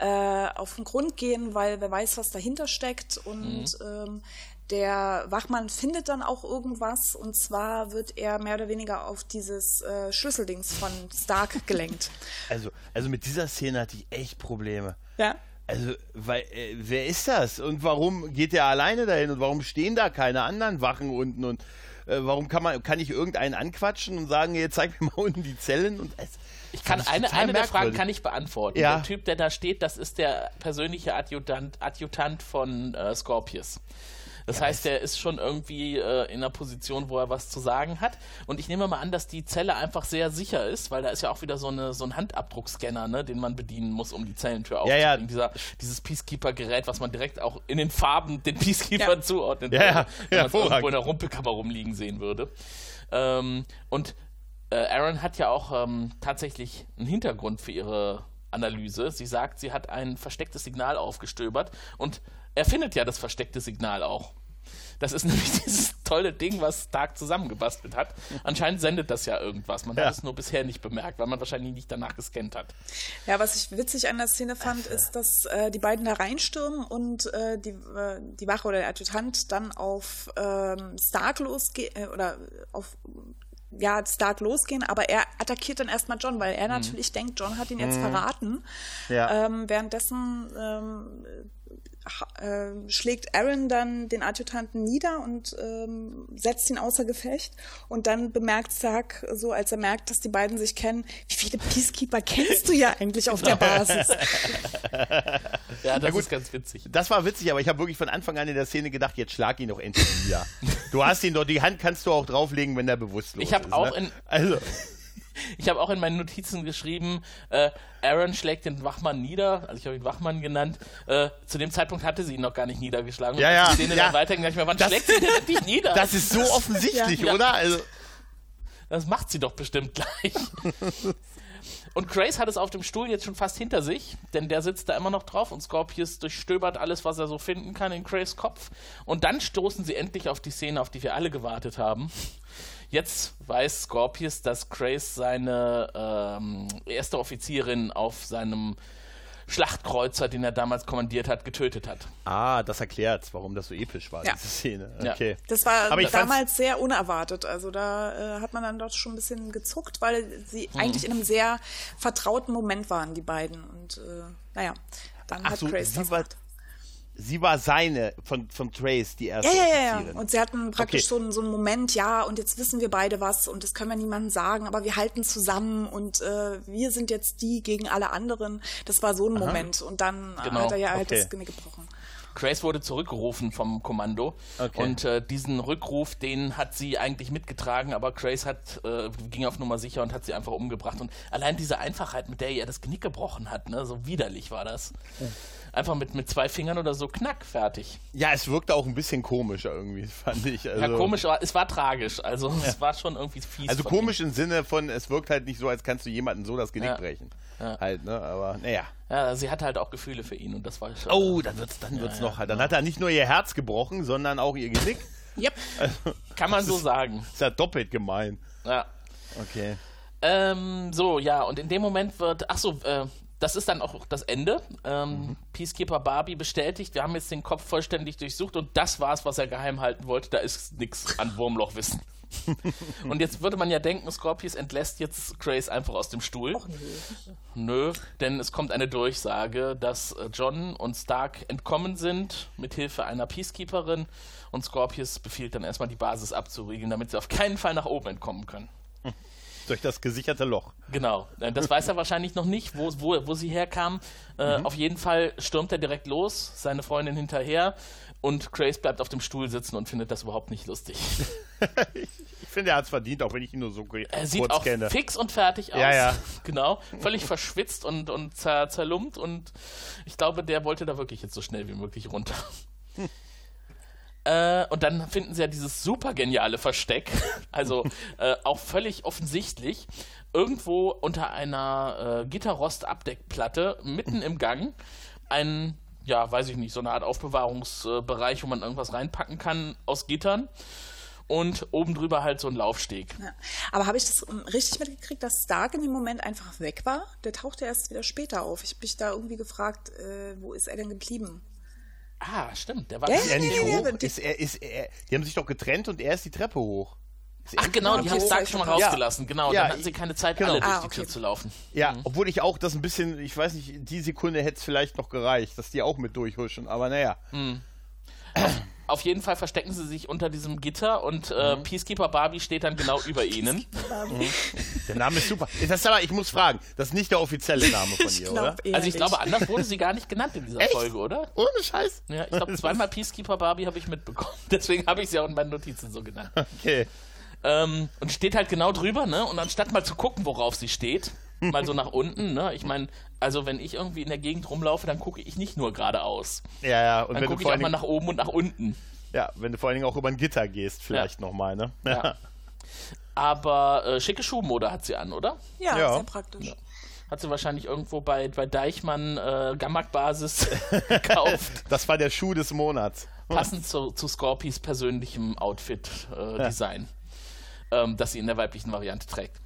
äh, auf den Grund gehen, weil wer weiß, was dahinter steckt. Und ähm, der Wachmann findet dann auch irgendwas und zwar wird er mehr oder weniger auf dieses äh, Schlüsseldings von Stark gelenkt. Also, also mit dieser Szene hatte ich echt Probleme. ja. Also, weil, äh, wer ist das? Und warum geht er alleine dahin? Und warum stehen da keine anderen Wachen unten? Und äh, warum kann man, kann ich irgendeinen anquatschen und sagen, hier, zeig mir mal unten die Zellen? Und es, Ich kann eine, eine der Fragen kann ich beantworten. Ja. Der Typ, der da steht, das ist der persönliche Adjutant, Adjutant von äh, Scorpius. Das heißt, der ist schon irgendwie äh, in einer Position, wo er was zu sagen hat. Und ich nehme mal an, dass die Zelle einfach sehr sicher ist, weil da ist ja auch wieder so, eine, so ein Handabdruckscanner, ne, den man bedienen muss, um die Zellentür Ja, aufzukriegen. ja. Dieser, dieses Peacekeeper-Gerät, was man direkt auch in den Farben den Peacekeepern Ja. zuordnen Ja, ja. wenn Ja, man es irgendwo in der Rumpelkammer rumliegen sehen würde. Ähm, und äh, Aaron hat ja auch ähm, tatsächlich einen Hintergrund für ihre Analyse. Sie sagt, sie hat ein verstecktes Signal aufgestöbert und er findet ja das versteckte Signal auch. Das ist nämlich dieses tolle Ding, was Stark zusammengebastelt hat. Anscheinend sendet das ja irgendwas. Man Ja. hat es nur bisher nicht bemerkt, weil man wahrscheinlich nicht danach gescannt hat. Ja, was ich witzig an der Szene fand, ist, dass äh, die beiden da reinstürmen und äh, die, äh, die Wache oder der Adjutant dann auf ähm, Stark losgeht äh, oder auf ja, Stark losgehen, aber er attackiert dann erstmal John, weil er natürlich denkt, John hat ihn jetzt verraten. Ja. Ähm, währenddessen ähm, äh, schlägt Aaron dann den Adjutanten nieder und ähm, setzt ihn außer Gefecht. Und dann bemerkt Stark, so als er merkt, dass die beiden sich kennen, wie viele Peacekeeper kennst du ja eigentlich auf der Basis? Ja, das gut. ist ganz witzig. Das war witzig, aber ich habe wirklich von Anfang an in der Szene gedacht, jetzt schlag ihn doch endlich nieder. du hast ihn doch, die Hand kannst du auch drauflegen, wenn er bewusstlos Ich hab ist. auch ne? in- Also, Ich habe auch in meinen Notizen geschrieben, äh, Aaron schlägt den Wachmann nieder, also ich habe ihn Wachmann genannt. Äh, zu dem Zeitpunkt hatte sie ihn noch gar nicht niedergeschlagen. Ja, ja, Die Szene ja. dann weiterging, dachte ich mir, wann Das- schlägt sie denn endlich nieder? das ist so offensichtlich, Ja. oder? Also, Das macht sie doch bestimmt gleich. Und Grace hat es auf dem Stuhl jetzt schon fast hinter sich, denn der sitzt da immer noch drauf und Scorpius durchstöbert alles, was er so finden kann in Grace Kopf. Und dann stoßen sie endlich auf die Szene, auf die wir alle gewartet haben. Jetzt weiß Scorpius, dass Grace seine ähm, erste Offizierin auf seinem Schlachtkreuzer, den er damals kommandiert hat, getötet hat. ah, das erklärt, warum das so episch war, Ja. diese Szene. Ja. Okay. Das war Aber damals sehr unerwartet. Also da äh, hat man dann doch schon ein bisschen gezuckt, weil sie Mhm. eigentlich in einem sehr vertrauten Moment waren, die beiden. Und äh, naja, dann Ach hat so, Grace sie das war. Sie war seine, von, von Trace, die erste Ja, ja, ja, ja. Und sie hatten praktisch Okay. so, einen, so einen Moment, ja, und jetzt wissen wir beide was und das können wir niemandem sagen, aber wir halten zusammen und äh, wir sind jetzt die gegen alle anderen. Das war so ein Moment. Und dann Genau, hat er ja halt okay. das Genick gebrochen. Grace wurde zurückgerufen vom Kommando Okay. und äh, diesen Rückruf, den hat sie eigentlich mitgetragen, aber Grace hat, äh, ging auf Nummer sicher und hat sie einfach umgebracht. Und allein diese Einfachheit, mit der ihr das Genick gebrochen hat, ne, so widerlich war das. Einfach mit, mit zwei Fingern oder so, knack, fertig. Ja, es wirkte auch ein bisschen komisch irgendwie, fand ich. Also, Ja, komisch, aber es war tragisch. Also es war schon irgendwie fies. Also von ihm. komisch im Sinne von, es wirkt halt nicht so, als kannst du jemanden so das Genick Ja. brechen. Ja. Halt, ne? Aber naja. Ja, sie hatte halt auch Gefühle für ihn und das war schon. Oh, dann wird's, dann wird's noch halt. Dann hat er nicht nur ihr Herz gebrochen, sondern auch ihr Genick. Yep. Kann man so sagen. Ist ja doppelt gemein. Ja. Okay. Ähm, so, ja, und in dem Moment wird, ach so, äh, das ist dann auch das Ende. Ähm, Peacekeeper Barbie bestätigt, wir haben jetzt den Kopf vollständig durchsucht und das war es, was er geheim halten wollte. Da ist nichts an Wurmlochwissen. und jetzt würde man ja denken, Scorpius entlässt jetzt Grace einfach aus dem Stuhl. Nö, denn es kommt eine Durchsage, dass äh, John und Stark entkommen sind mit Hilfe einer Peacekeeperin und Scorpius befiehlt dann erstmal die Basis abzuriegeln, damit sie auf keinen Fall nach oben entkommen können. Durch das gesicherte Loch. Genau, Äh, das weiß er wahrscheinlich noch nicht, wo, wo, wo sie herkam. Äh, Auf jeden Fall stürmt er direkt los, seine Freundin hinterher und Grace bleibt auf dem Stuhl sitzen und findet das überhaupt nicht lustig. Ich finde, er hat's verdient, auch wenn ich ihn nur so ku- Er sieht kurz auch kenne. fix und fertig aus. Ja, ja. Genau, völlig verschwitzt und, und zer, zerlumpt und ich glaube, der wollte da wirklich jetzt so schnell wie möglich runter. Äh, und dann finden sie ja dieses super geniale Versteck, also äh, auch völlig offensichtlich, irgendwo unter einer äh, Gitterrost-Abdeckplatte, mitten im Gang, ein, ja, weiß ich nicht, so eine Art Aufbewahrungsbereich, wo man irgendwas reinpacken kann aus Gittern. Und oben drüber halt so ein Laufsteg. Ja. Aber habe ich das ähm, richtig mitgekriegt, dass Stark in dem Moment einfach weg war? Der tauchte erst wieder später auf. Ich habe mich da irgendwie gefragt, äh, wo ist er denn geblieben? Ah, stimmt. Der war Ja, Ist er nicht Ja, hoch? ja, die- Ist er, ist er, die haben sich doch getrennt und er ist die Treppe hoch. Ist Ach genau, die Okay, haben ich schon mal rausgelassen. Genau, Ja, dann hatten sie keine Zeit, genau. alle durch Ah, die Tür okay. zu laufen. Ja, obwohl ich auch das ein bisschen, ich weiß nicht, die Sekunde hätte es vielleicht noch gereicht, dass die auch mit durchhuschen, aber naja. Auf jeden Fall verstecken sie sich unter diesem Gitter und äh, Mhm. Peacekeeper Barbie steht dann genau über ihnen. Der Name ist super. Das ist aber, ich muss fragen, das ist nicht der offizielle Name von ihr, oder? Also ich glaube, anders wurde sie gar nicht genannt in dieser Echt? Folge, oder? Ohne Scheiß. Ja, ich glaube, zweimal Peacekeeper Barbie habe ich mitbekommen. Deswegen habe ich sie auch in meinen Notizen so genannt. Okay. Ähm, und steht halt genau drüber, ne? Und anstatt mal zu gucken, worauf sie steht, mal so nach unten, ne? Ich meine, also wenn ich irgendwie in der Gegend rumlaufe, dann gucke ich nicht nur geradeaus. Ja, ja. Und Dann wenn du, gucke ich auch mal nach oben und nach unten. ja, wenn du vor allen Dingen auch über ein Gitter gehst, vielleicht Ja. nochmal, ne? Ja. Aber äh, schicke Schuhmode hat sie an, oder? Ja, Ja. sehr praktisch. Hat sie wahrscheinlich irgendwo bei, bei Deichmann äh, Gammak-Basis gekauft. Das war der Schuh des Monats. Passend zu, zu Scorpies persönlichem Outfit-Design, ähm, das sie in der weiblichen Variante trägt.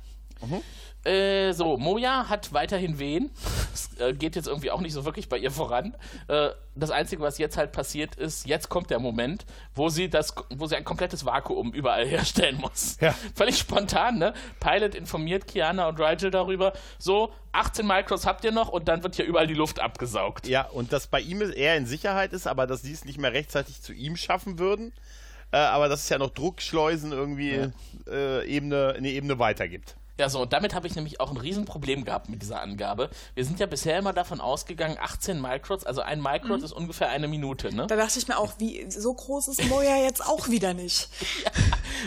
Äh, so, Moja hat weiterhin Wehen. Es äh, geht jetzt irgendwie auch nicht so wirklich bei ihr voran. Äh, das Einzige, was jetzt halt passiert ist, jetzt kommt der Moment, wo sie das, wo sie ein komplettes Vakuum überall herstellen muss. Ja. Völlig spontan, ne? Pilot informiert Kiana und Rigel darüber. So, 18 Micros habt ihr noch und dann wird hier überall die Luft abgesaugt. Ja, und dass bei ihm er in Sicherheit ist, aber dass sie es nicht mehr rechtzeitig zu ihm schaffen würden. Äh, aber dass es ja noch Druckschleusen irgendwie äh, Ebene, eine Ebene weitergibt. Ja, so, und damit habe ich nämlich auch ein Riesenproblem gehabt mit dieser Angabe. Wir sind ja bisher immer davon ausgegangen, 18 Microns, also ein Micron ist ungefähr eine Minute, ne? Da dachte ich mir auch, wie so groß ist Moja jetzt auch wieder nicht.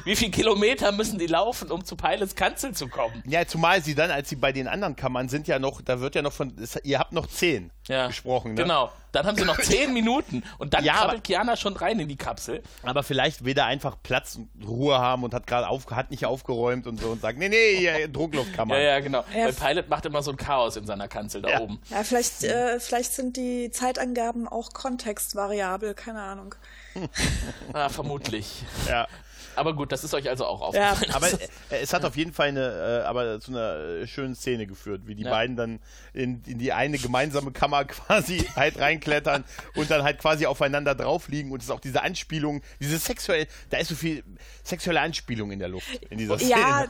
Wie viele Kilometer müssen die laufen, um zu Pilots Kanzel zu kommen? Ja, zumal sie dann, als sie bei den anderen Kammern sind, ja noch, da wird ja noch von, ihr habt noch 10 Ja, gesprochen, ne? Genau. Dann haben sie noch 10 Minuten und dann Ja, krabbelt Kiana schon rein in die Kapsel. Aber vielleicht will er einfach Platz und Ruhe haben und hat gerade auf, hat nicht aufgeräumt und so und sagt, nee, nee, hier, Druckluftkammer. Ja, ja, genau. Ja. Weil Pilot macht immer so ein Chaos in seiner Kanzel da Ja. oben. Ja, vielleicht, äh, vielleicht sind die Zeitangaben auch kontextvariabel, keine Ahnung. Ah, vermutlich. ja. Aber gut, das ist euch also auch Ja. aufgefallen. Aber äh, es hat auf jeden Fall eine, äh, aber zu einer äh, schönen Szene geführt, wie die Ja. beiden dann in, in die eine gemeinsame Kammer quasi halt reinklettern und dann halt quasi aufeinander drauf liegen und es ist auch diese Anspielung, diese sexuelle, da ist so viel sexuelle Anspielung in der Luft in dieser Szene. Ja,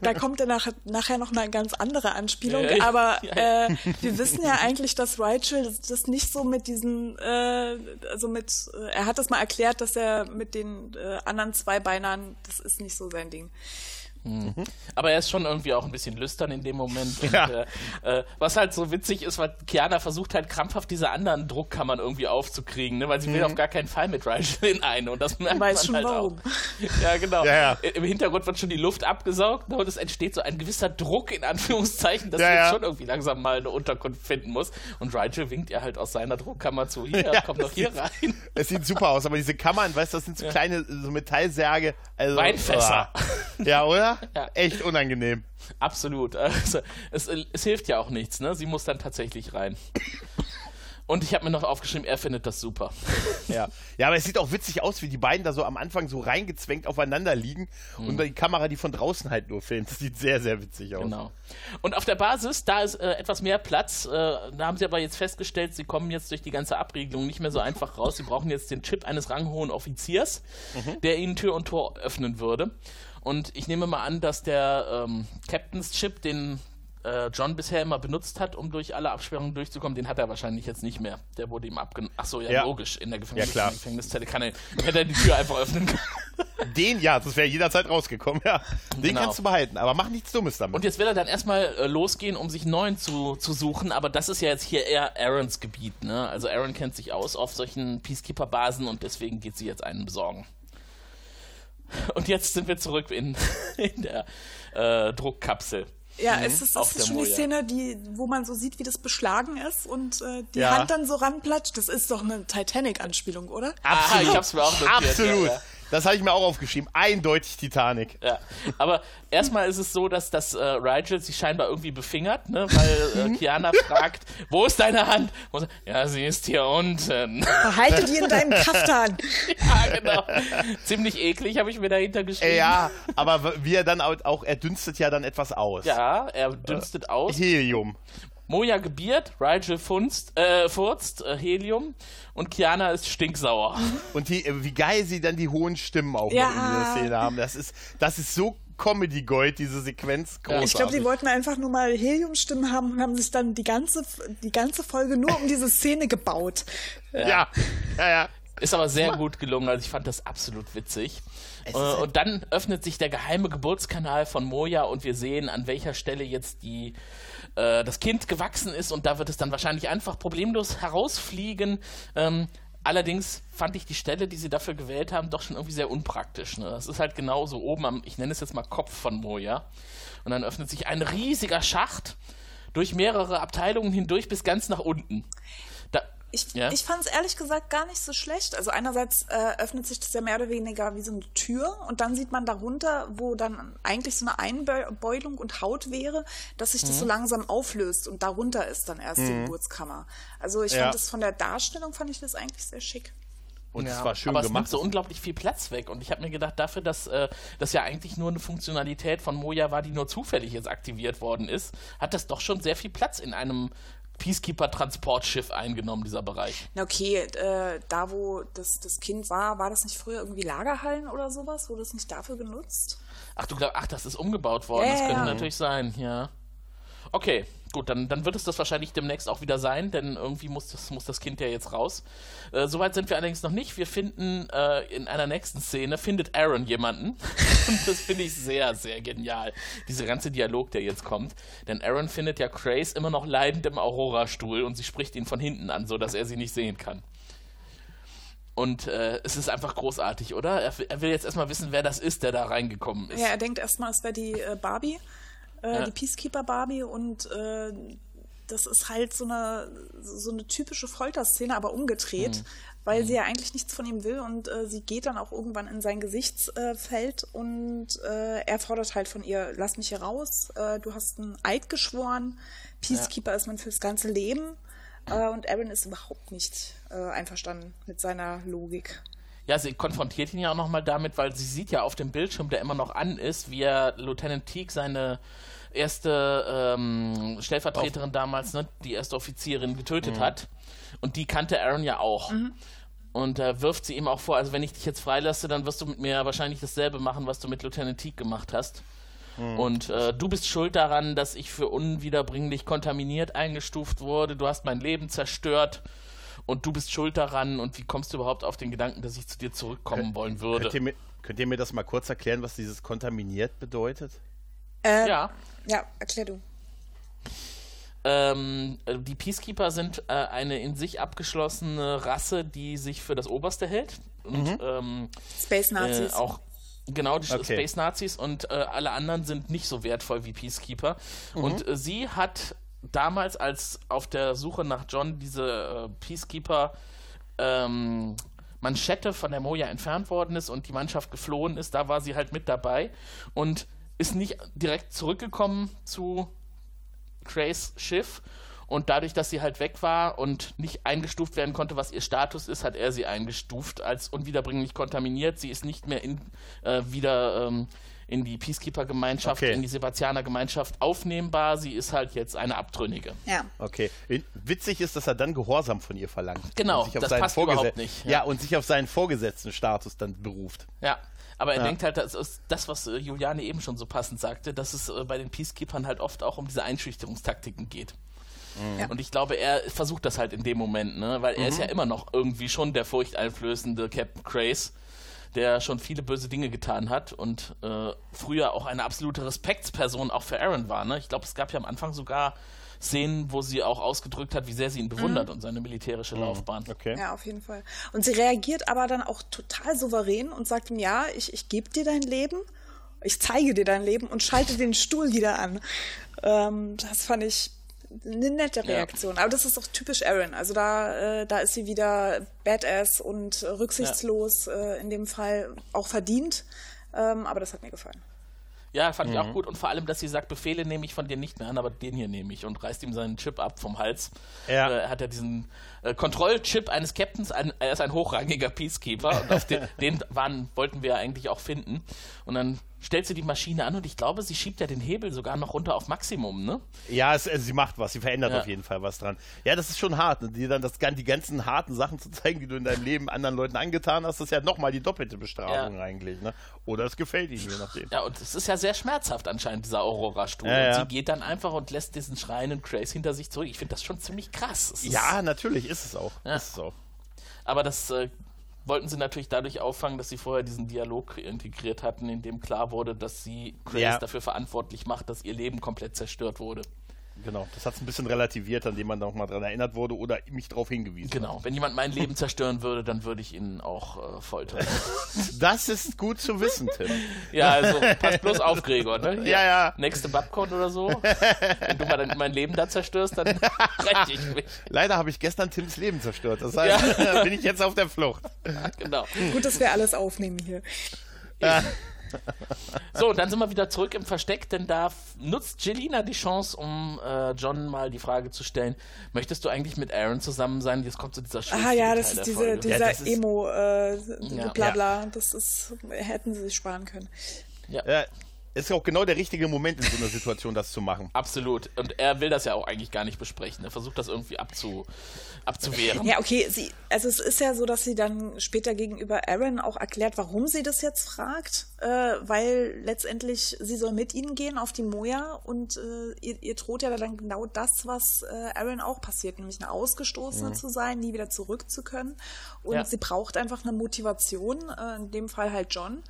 da kommt ja nach, nachher noch eine ganz andere Anspielung, Ja, ja. aber äh, wir wissen ja eigentlich, dass Rachel das, das nicht so mit diesen, äh, also mit, äh, er hat das mal erklärt, dass er mit den äh, anderen zwei Beinern, das ist nicht so sein Ding. Aber er ist schon irgendwie auch ein bisschen lüstern in dem Moment. Und, Ja. äh, äh, was halt so witzig ist, weil Kiana versucht halt krampfhaft diese anderen Druckkammern irgendwie aufzukriegen, ne? weil sie will auf gar keinen Fall mit Rigel in eine. Und das merkt Weiß man schon halt warum. auch. Ja, genau. Ja, ja. Im Hintergrund wird schon die Luft abgesaugt ne? und es entsteht so ein gewisser Druck, in Anführungszeichen, dass Ja, sie jetzt ja. schon irgendwie langsam mal eine Unterkunft finden muss. Und Rigel winkt ihr halt aus seiner Druckkammer zu. Hier, Ja, komm doch hier ist- rein. Es sieht super aus, aber diese Kammern, weißt du, das sind so kleine so Metallsärge. Also, Weinfässer. Ah. Ja, oder? Ja. Echt unangenehm. Absolut. Also, es, es hilft ja auch nichts, ne? Sie muss dann tatsächlich rein. Und ich habe mir noch aufgeschrieben, er findet das super. Ja. ja, aber es sieht auch witzig aus, wie die beiden da so am Anfang so reingezwängt aufeinander liegen und die Kamera, die von draußen halt nur filmt. Das sieht sehr, sehr witzig aus. Genau. Und auf der Basis, da ist äh, etwas mehr Platz. Äh, da haben sie aber jetzt festgestellt, sie kommen jetzt durch die ganze Abriegelung nicht mehr so einfach raus. Sie brauchen jetzt den Chip eines ranghohen Offiziers, der ihnen Tür und Tor öffnen würde. Und ich nehme mal an, dass der ähm, Captain's Chip, den äh, John bisher immer benutzt hat, um durch alle Absperrungen durchzukommen, den hat er wahrscheinlich jetzt nicht mehr. Der wurde ihm abgenommen. Achso, ja, Ja. logisch. In der Gefängnis Ja, klar. in der Gefängniszelle kann er, hätte er die Tür einfach öffnen können. Den, ja, das wäre jederzeit rausgekommen, ja. Den Genau. kannst du behalten, aber mach nichts Dummes damit. Und jetzt will er dann erstmal äh, losgehen, um sich neuen zu, zu suchen, aber das ist ja jetzt hier eher Aarons Gebiet, ne? Also Aaron kennt sich aus auf solchen Peacekeeper-Basen und deswegen geht sie jetzt einen besorgen. Und jetzt sind wir zurück in, in der äh, Druckkapsel. Ja, es ist, Mhm. Es ist schon die Moja. Szene, die, wo man so sieht, wie das beschlagen ist und äh, die Ja. Hand dann so ranplatscht. Das ist doch eine Titanic-Anspielung, oder? Ah, ich hab's mir auch notiert. Absolut. Ja, ja. Das habe ich mir auch aufgeschrieben. Eindeutig Titanic. Ja, aber erstmal ist es so, dass das äh, Rigel sich scheinbar irgendwie befingert, ne? weil Mhm. äh, Kiana fragt, wo ist deine Hand? Und ja, sie ist hier unten. Behalte die in deinem Kaftan. ja, genau. Ziemlich eklig habe ich mir dahinter geschrieben. Äh, ja, aber wie er dann auch, auch, er dünstet ja dann etwas aus. Ja, er dünstet aus. Helium. Moja gebiert, Rigel funzt, äh, furzt, äh, Helium und Kiana ist stinksauer. Und die, äh, wie geil sie dann die hohen Stimmen auch Ja. in dieser Szene haben. Das ist, das ist so Comedy-Gold, diese Sequenz. Großartig. Ich glaube, die wollten einfach nur mal Heliumstimmen haben und haben sich dann die ganze, die ganze Folge nur um diese Szene gebaut. Ja, ja, ja. Ist aber sehr gut gelungen, also ich fand das absolut witzig. Äh, und dann öffnet sich der geheime Geburtskanal von Moja und wir sehen, an welcher Stelle jetzt die, äh, das Kind gewachsen ist und da wird es dann wahrscheinlich einfach problemlos herausfliegen. Ähm, allerdings fand ich die Stelle, die sie dafür gewählt haben, doch schon irgendwie sehr unpraktisch. Ne? Das ist halt genauso oben am, ich nenne es jetzt mal Kopf von Moja. Und dann öffnet sich ein riesiger Schacht durch mehrere Abteilungen hindurch bis ganz nach unten. Ich, Ja? ich fand es ehrlich gesagt gar nicht so schlecht. Also einerseits äh, öffnet sich das ja mehr oder weniger wie so eine Tür und dann sieht man darunter, wo dann eigentlich so eine Einbeulung und Haut wäre, dass sich das Mhm. so langsam auflöst und darunter ist dann erst die Geburtskammer. Also ich Ja. fand das von der Darstellung fand ich das eigentlich sehr schick. Und es Ja, war schön aber es gemacht. nimmt so unglaublich viel Platz weg. Und ich habe mir gedacht, dafür, dass äh, das ja eigentlich nur eine Funktionalität von Moja war, die nur zufällig jetzt aktiviert worden ist, hat das doch schon sehr viel Platz in einem Peacekeeper-Transportschiff eingenommen, dieser Bereich. Na okay, äh, da wo das, das Kind war, war das nicht früher irgendwie Lagerhallen oder sowas? Wurde das nicht dafür genutzt? Ach, du glaubst, ach, das ist umgebaut worden. Ja, das könnte natürlich sein, ja. Okay, gut, dann, dann wird es das wahrscheinlich demnächst auch wieder sein, denn irgendwie muss das, muss das Kind ja jetzt raus. Äh, Soweit sind wir allerdings noch nicht. Wir finden äh, in einer nächsten Szene, findet Aaron jemanden. Und das finde ich sehr, sehr genial. Dieser ganze Dialog, der jetzt kommt. Denn Aaron findet ja Grace immer noch leidend im Aurora-Stuhl und sie spricht ihn von hinten an, so dass er sie nicht sehen kann. Und äh, es ist einfach großartig, oder? Er, er will jetzt erstmal wissen, wer das ist, der da reingekommen ist. Ja, er denkt erstmal, es wäre die äh, Barbie, äh, Ja. die Peacekeeper Barbie und äh, das ist halt so eine, so eine typische Folterszene, aber umgedreht, Mhm. weil sie ja eigentlich nichts von ihm will und äh, sie geht dann auch irgendwann in sein Gesichtsfeld und äh, er fordert halt von ihr, lass mich hier raus, äh, du hast einen Eid geschworen, Peacekeeper ist man fürs ganze Leben äh, und Aaron ist überhaupt nicht äh, einverstanden mit seiner Logik. Ja, sie konfrontiert ihn ja auch nochmal damit, weil sie sieht ja auf dem Bildschirm, der immer noch an ist, wie er Lieutenant Teague, seine erste ähm, Stellvertreterin damals, ne, die erste Offizierin, getötet hat. Und die kannte Aaron ja auch. Und da wirft sie ihm auch vor, also wenn ich dich jetzt freilasse, dann wirst du mit mir wahrscheinlich dasselbe machen, was du mit Lieutenant Teague gemacht hast. Und äh, du bist schuld daran, dass ich für unwiederbringlich kontaminiert eingestuft wurde. Du hast mein Leben zerstört und du bist schuld daran. Und wie kommst du überhaupt auf den Gedanken, dass ich zu dir zurückkommen wollen würde? Könnt ihr, mir, könnt ihr mir das mal kurz erklären, was dieses kontaminiert bedeutet? Äh, Ja, ja, erklär du. ähm, äh, die Peacekeeper sind äh, eine in sich abgeschlossene Rasse, die sich für das Oberste hält. Und ähm, Space äh, Nazis. auch genau die Okay. Space Nazis und äh, alle anderen sind nicht so wertvoll wie Peacekeeper. Und äh, sie hat damals, als auf der Suche nach John diese äh, Peacekeeper ähm, Manschette von der Moja entfernt worden ist und die Mannschaft geflohen ist, da war sie halt mit dabei und ist nicht direkt zurückgekommen zu Grace Schiff. Und dadurch, dass sie halt weg war und nicht eingestuft werden konnte, was ihr Status ist, hat er sie eingestuft als unwiederbringlich kontaminiert. Sie ist nicht mehr in, äh, wieder ähm, in die Peacekeeper-Gemeinschaft, Okay. in die Sebastianer-Gemeinschaft aufnehmbar. Sie ist halt jetzt eine Abtrünnige. ja. Okay. In- Witzig ist, dass er dann Gehorsam von ihr verlangt. Genau, Und sich auf das seinen passt Vorgese- überhaupt nicht, Ja. ja. und sich auf seinen vorgesetzten Status dann beruft. Ja, aber er Ja. denkt halt, das ist das, was äh, Juliane eben schon so passend sagte, dass es äh, bei den Peacekeepers halt oft auch um diese Einschüchterungstaktiken geht. Ja. Und ich glaube, er versucht das halt in dem Moment, ne? weil er ist ja immer noch irgendwie schon der furchteinflößende Captain Craze, der schon viele böse Dinge getan hat und äh, früher auch eine absolute Respektsperson auch für Aaron war. Ne? Ich glaube, es gab ja am Anfang sogar Szenen, wo sie auch ausgedrückt hat, wie sehr sie ihn bewundert und seine militärische Laufbahn. Okay. Ja, auf jeden Fall. Und sie reagiert aber dann auch total souverän und sagt ihm, ja, ich, ich gebe dir dein Leben, ich zeige dir dein Leben und schalte den Stuhl wieder an. Ähm, das fand ich eine nette Reaktion. Aber das ist auch typisch Aaron. Also da, äh, da ist sie wieder badass und rücksichtslos, äh, in dem Fall auch verdient. Ähm, aber das hat mir gefallen. Ja, fand ich auch gut und vor allem, dass sie sagt, Befehle nehme ich von dir nicht mehr an, aber den hier nehme ich und reißt ihm seinen Chip ab vom Hals. Ja. Äh, er hat ja diesen äh, Kontrollchip eines Captains, ein, er ist ein hochrangiger Peacekeeper und auf den, den waren, wollten wir ja eigentlich auch finden. Und dann stellt sie die Maschine an und ich glaube, sie schiebt ja den Hebel sogar noch runter auf Maximum, ne? Ja, es, also sie macht was, sie verändert Ja. auf jeden Fall was dran. Ja, das ist schon hart, ne? dir dann das, die ganzen harten Sachen zu zeigen, die du in deinem Leben anderen Leuten angetan hast, das ist ja nochmal die doppelte Bestrafung Ja. eigentlich. Ne? Oder es gefällt ihnen, je nachdem. Ja, und es ist ja sehr schmerzhaft anscheinend, dieser Aurora-Stuhl. Ja, ja. sie geht dann einfach und lässt diesen schreienden Grace hinter sich zurück. Ich finde das schon ziemlich krass. Es Ja, natürlich ist es auch. Ist es auch. Aber das äh, wollten sie natürlich dadurch auffangen, dass sie vorher diesen Dialog integriert hatten, in dem klar wurde, dass sie Grace Ja. dafür verantwortlich macht, dass ihr Leben komplett zerstört wurde. Genau. Das hat es ein bisschen relativiert, an dem man noch mal dran erinnert wurde oder mich darauf hingewiesen Genau. Wenn jemand mein Leben zerstören würde, dann würde ich ihn auch äh, foltern. hat. Das ist gut zu wissen, Tim. ja, also pass bloß auf, Gregor. Ne? Ja, ja. Nächste Babcon oder so. Wenn du mal dann mein Leben da zerstörst, dann rette ich mich. Leider habe ich gestern Tims Leben zerstört. Das heißt, bin ich jetzt auf der Flucht. Genau. Gut, dass wir alles aufnehmen hier. So, und dann sind wir wieder zurück im Versteck, denn da nutzt Jelina die Chance, um äh, John mal die Frage zu stellen: Möchtest du eigentlich mit Aaron zusammen sein? Jetzt kommt so dieser schwierige Ah ja, das ist diese, Folge. dieser das ist- Emo, äh, Ja. Blabla. Das ist, hätten sie sich sparen können. Ja, ist auch genau der richtige Moment in so einer Situation, das zu machen. Absolut. Und er will das ja auch eigentlich gar nicht besprechen. Er versucht das irgendwie abzu, abzuwehren. Ja, okay, sie, also es ist ja so, dass sie dann später gegenüber Aaron auch erklärt, warum sie das jetzt fragt, äh, weil letztendlich sie soll mit ihnen gehen auf die Moja und äh, ihr, ihr droht ja dann genau das, was äh, Aaron auch passiert, nämlich eine Ausgestoßene zu sein, nie wieder zurück zu können. Und Ja. sie braucht einfach eine Motivation, äh, in dem Fall halt John.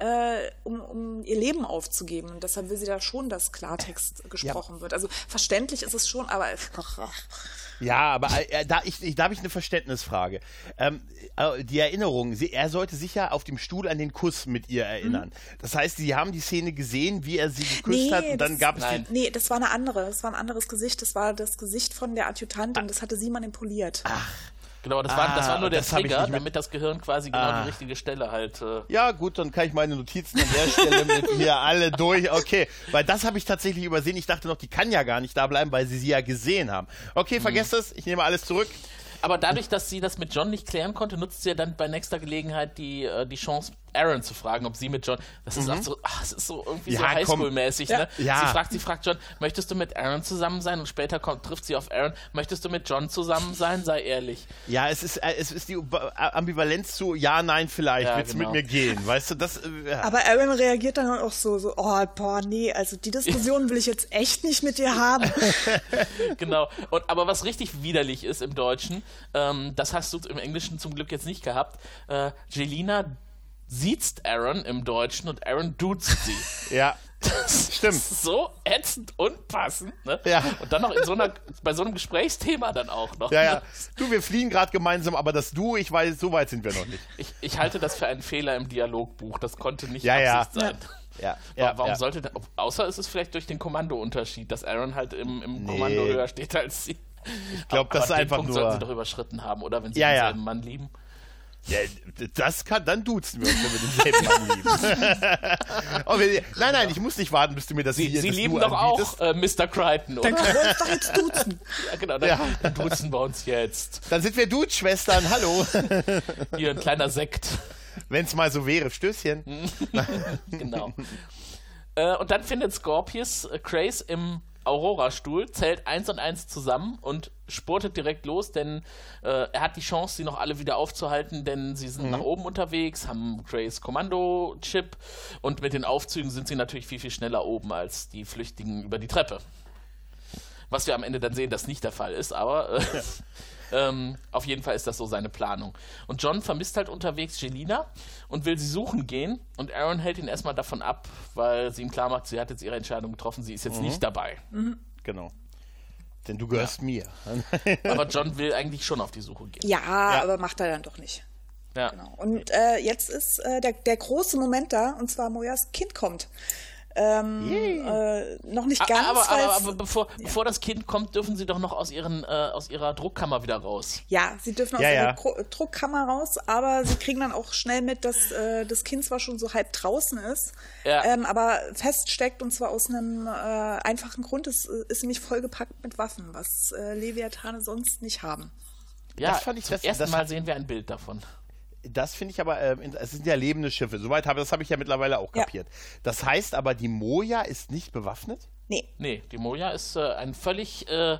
Äh, um, um ihr Leben aufzugeben. Und deshalb will sie da schon, dass Klartext gesprochen wird. Also verständlich ist es schon, aber Ja, aber äh, da, ich, ich, da habe ich eine Verständnisfrage. Ähm, äh, die Erinnerung, sie, er sollte sich ja auf dem Stuhl an den Kuss mit ihr erinnern. Das heißt, sie haben die Szene gesehen, wie er sie geküsst Nee, hat und dann das- gab es Nein. die, Nee, das war eine andere. Das war ein anderes Gesicht. Das war das Gesicht von der Adjutantin. Ah. Das hatte sie manipuliert. Genau, das war, das war Ah, nur der Trigger, damit das Gehirn quasi genau Ah. die richtige Stelle halt. Äh, Ja, gut, dann kann ich meine Notizen an der Stelle mit mir alle durch. Okay, weil das habe ich tatsächlich übersehen. Ich dachte noch, die kann ja gar nicht da bleiben, weil sie sie ja gesehen haben. Okay, vergesst es. Ich nehme alles zurück. Aber dadurch, dass sie das mit John nicht klären konnte, nutzt sie ja dann bei nächster Gelegenheit die, äh, die Chance, Aaron zu fragen, ob sie mit John. Das ist auch so, ach, es ist so irgendwie so Mhm. Ja, komm. Highschool-mäßig, Ja. ne? Ja. Sie fragt, sie fragt John, möchtest du mit Aaron zusammen sein? Und später kommt, trifft sie auf Aaron, möchtest du mit John zusammen sein? Sei ehrlich. Ja, es ist, äh, es ist die Ba- Ambivalenz zu Ja, nein, vielleicht. Ja, Willst du genau. mit mir gehen? Weißt du, das. Äh, ja. Aber Aaron reagiert dann auch so, so, oh, boah, nee, also die Diskussion will ich jetzt echt nicht mit dir haben. genau. Und, aber was richtig widerlich ist im Deutschen, ähm, das hast du im Englischen zum Glück jetzt nicht gehabt. Äh, Jelina sieht Aaron im Deutschen und Aaron duzt sie. ja. Das Stimmt. ist so ätzend und passend. Ne? Ja. Und dann noch in so einer, bei so einem Gesprächsthema dann auch noch. Ja, ja. Ne? Du, wir fliehen gerade gemeinsam, aber das Du, ich weiß, so weit sind wir noch nicht. Ich, ich halte das für einen Fehler im Dialogbuch. Das konnte nicht Ja, ja. Absicht sein. Ja, ja, Warum ja. sollte denn, außer ist es vielleicht durch den Kommandounterschied, dass Aaron halt im, im Nee. Kommando höher steht als sie. Ich glaub, das ist einfach Punkt nur- sollten sie doch überschritten haben, oder? Wenn sie Ja, ja. denselben Mann lieben. Ja, das kann, dann duzen wir uns, wenn wir denselben Mann lieben. wir, nein, nein, ich muss nicht warten, bis du mir das Sie, hier sie lieben doch anbietest. auch äh, Mr. Crichton, oder? Dann können wir uns doch jetzt duzen. Ja, genau, dann, Ja. dann duzen wir uns jetzt. Dann sind wir Dude-Schwestern, hallo. Hier ein kleiner Sekt. Wenn es mal so wäre, Stößchen. Genau. äh, und dann findet Scorpius äh, Grace im Aurora-Stuhl, zählt eins und eins zusammen und spurtet direkt los, denn äh, er hat die Chance, sie noch alle wieder aufzuhalten, denn sie sind nach oben unterwegs, haben Grace Kommando-Chip und mit den Aufzügen sind sie natürlich viel, viel schneller oben als die Flüchtigen über die Treppe. Was wir am Ende dann sehen, dass nicht der Fall ist, aber äh, ähm, auf jeden Fall ist das so seine Planung. Und John vermisst halt unterwegs Jelina und will sie suchen gehen. Und Aaron hält ihn erstmal davon ab, weil sie ihm klar macht, sie hat jetzt ihre Entscheidung getroffen, sie ist jetzt nicht dabei. Genau. Denn du gehörst mir. Aber John will eigentlich schon auf die Suche gehen. Ja, aber macht er dann doch nicht. Ja. Genau. Und äh, jetzt ist äh, der, der große Moment da, und zwar Mojas Kind kommt. Ähm, äh, noch nicht ganz, aber, aber, aber bevor, bevor das Kind kommt, dürfen sie doch noch aus, ihren, äh, aus ihrer Druckkammer wieder raus. Ja, sie dürfen aus Ja, ihrer ja. Dru- Druckkammer raus, aber sie kriegen dann auch schnell mit, dass äh, das Kind zwar schon so halb draußen ist, Ja. ähm, aber feststeckt und zwar aus einem äh, einfachen Grund. Es äh, ist nämlich vollgepackt mit Waffen, was äh, Leviathane sonst nicht haben. Ja, Das fand ich- zum das- ersten das- Mal sehen wir ein Bild davon. Das finde ich aber, äh, es sind ja lebende Schiffe. Soweit habe das habe ich ja mittlerweile auch Ja. kapiert. Das heißt aber, die Moja ist nicht bewaffnet? Nee, Nee, die Moja ist äh, ein völlig, äh,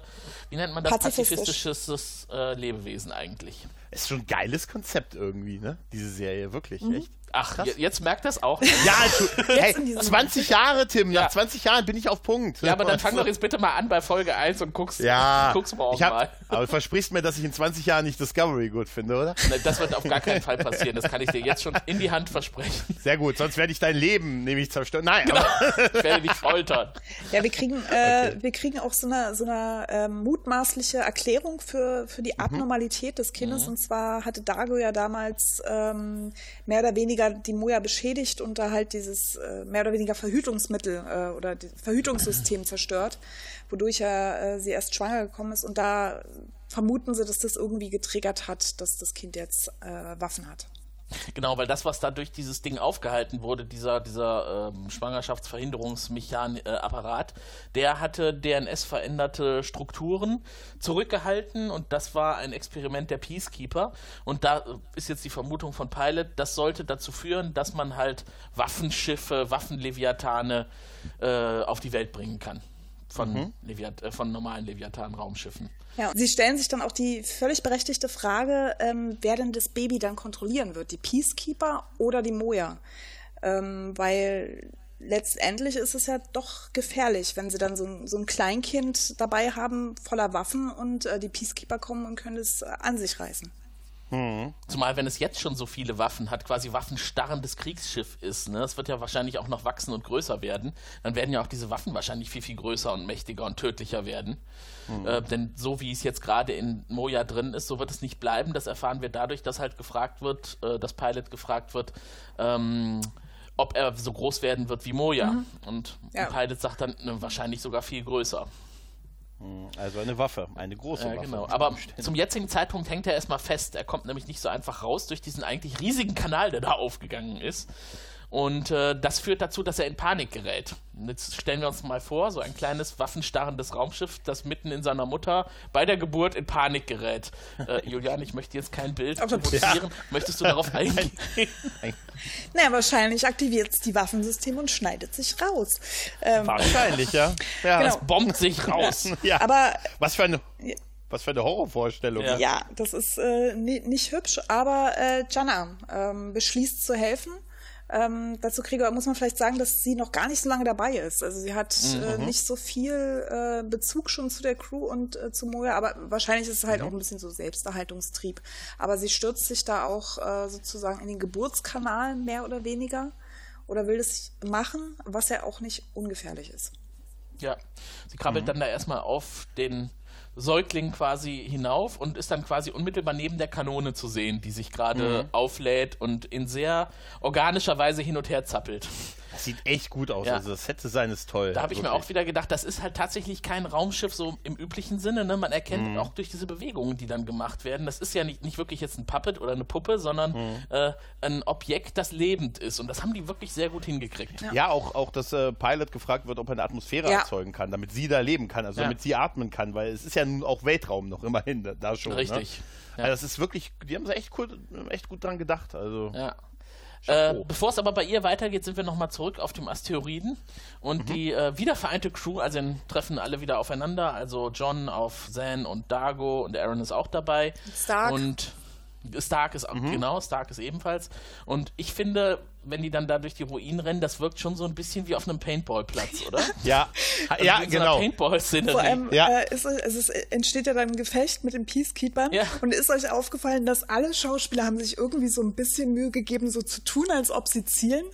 wie nennt man das, Pazifistisch. pazifistisches äh, Lebewesen eigentlich. Ist schon ein geiles Konzept irgendwie, ne? Diese Serie, wirklich, Mhm. echt. Ach, je- jetzt merkt das auch. Ja, tu- hey, in diesem 20 Jahre, Tim. Ja. Nach 20 Jahren bin ich auf Punkt. Ja, aber dann fang doch jetzt bitte mal an bei Folge 1 und guckst, Ja, guckst morgen ich hab, mal. aber du versprichst mir, dass ich in 20 Jahren nicht Discovery gut finde, oder? Ne, Das wird auf gar keinen Fall passieren. Das kann ich dir jetzt schon in die Hand versprechen. Sehr gut, sonst werde ich dein Leben nämlich zerstören. Nein, Genau. aber, Ich werde dich foltern. Ja, wir kriegen, äh, wir kriegen auch so eine, so eine ähm, mutmaßliche Erklärung für, für die Abnormalität des Kindes. Und zwar hatte Dago ja damals ähm, mehr oder weniger die Moja beschädigt und da halt dieses äh, mehr oder weniger Verhütungsmittel äh, oder Verhütungssystem zerstört, wodurch er äh, sie erst schwanger gekommen ist. Und da vermuten sie, dass das irgendwie getriggert hat, dass das Kind jetzt äh, Waffen hat. Genau, weil das, was da durch dieses Ding aufgehalten wurde, dieser, dieser ähm, Schwangerschaftsverhinderungsapparat, äh, der hatte DNS-veränderte Strukturen zurückgehalten und das war ein Experiment der Peacekeeper. Und da ist jetzt die Vermutung von Pilot, das sollte dazu führen, dass man halt Waffenschiffe, Waffenleviathane äh, auf die Welt bringen kann. Von, mhm. Leviath äh, von normalen Leviathan-Raumschiffen. Ja, sie stellen sich dann auch die völlig berechtigte Frage, ähm, wer denn das Baby dann kontrollieren wird, die Peacekeeper oder die Moja? Ähm, weil letztendlich ist es ja doch gefährlich, wenn sie dann so ein, so ein Kleinkind dabei haben voller Waffen und äh, die Peacekeeper kommen und können es äh, an sich reißen. Mhm. Zumal, wenn es jetzt schon so viele Waffen hat, quasi waffenstarrendes Kriegsschiff ist, ne? Es wird ja wahrscheinlich auch noch wachsen und größer werden. Dann werden ja auch diese Waffen wahrscheinlich viel, viel größer und mächtiger und tödlicher werden. Mhm. Äh, denn so wie es jetzt gerade in Moja drin ist, so wird es nicht bleiben. Das erfahren wir dadurch, dass halt gefragt wird, äh, dass Pilot gefragt wird, ähm, ob er so groß werden wird wie Moja. Mhm. Und ja. Pilot sagt dann, ne, wahrscheinlich sogar viel größer. Hm, also eine Waffe, eine große Waffe. Genau. Aber zum jetzigen Zeitpunkt hängt er erstmal fest. Er kommt nämlich nicht so einfach raus durch diesen eigentlich riesigen Kanal, der da aufgegangen ist. Und äh, das führt dazu, dass er in Panik gerät. Jetzt stellen wir uns mal vor, so ein kleines waffenstarrendes Raumschiff, das mitten in seiner Mutter bei der Geburt in Panik gerät. Äh, Julian, ich möchte jetzt kein Bild produzieren. Ja. Möchtest du darauf eingehen? naja, wahrscheinlich aktiviert es die Waffensysteme und schneidet sich raus. Ähm, wahrscheinlich, ja. ja. Genau. Es bombt sich raus. ja. Aber was für eine was für eine Horrorvorstellung. Ja, ja das ist äh, nicht hübsch, aber äh, Jana ähm, beschließt zu helfen ähm, dazu kriege, muss man vielleicht sagen, dass sie noch gar nicht so lange dabei ist. Also sie hat mhm. äh, nicht so viel äh, Bezug schon zu der Crew und äh, zu Moja, aber wahrscheinlich ist es halt mhm. auch ein bisschen so Selbsterhaltungstrieb. Aber sie stürzt sich da auch äh, sozusagen in den Geburtskanal mehr oder weniger oder will es machen, was ja auch nicht ungefährlich ist. Ja, sie krabbelt mhm. dann da erstmal auf den Säugling quasi hinauf und ist dann quasi unmittelbar neben der Kanone zu sehen, die sich gerade mhm. auflädt und in sehr organischer Weise hin und her zappelt. Das sieht echt gut aus. Ja. Also das Set-Design ist toll. Da habe ich mir auch wieder gedacht, das ist halt tatsächlich kein Raumschiff so im üblichen Sinne. Ne? Man erkennt mhm. auch durch diese Bewegungen, die dann gemacht werden. Das ist ja nicht, nicht wirklich jetzt ein Puppet oder eine Puppe, sondern mhm. äh, ein Objekt, das lebend ist. Und das haben die wirklich sehr gut hingekriegt. Ja, ja auch, auch, dass äh, Pilot gefragt wird, ob er eine Atmosphäre ja. erzeugen kann, damit sie da leben kann, also damit sie atmen kann, weil es ist ja nun auch Weltraum noch immerhin da, da schon. Ne? Richtig. Ne? Also das ist wirklich, die haben sich echt, cool, echt gut dran gedacht. Also. Ja. Äh, Bevor es aber bei ihr weitergeht, sind wir nochmal zurück auf dem Asteroiden und mhm. die äh, wiedervereinte Crew, also treffen alle wieder aufeinander, also John auf Zan und Dago und Aaron ist auch dabei. Stark. Und Stark ist mhm. genau, Stark ist ebenfalls. Und ich finde, wenn die dann da durch die Ruinen rennen, das wirkt schon so ein bisschen wie auf einem Paintball-Platz, oder? ja, also ja, genau. Paintball-Szenerie. Vor allem ja. äh, ist, also es entsteht ja dann ein Gefecht mit den Peacekeepers. Ja. Und ist euch aufgefallen, dass alle Schauspieler haben sich irgendwie so ein bisschen Mühe gegeben, so zu tun, als ob sie zielen.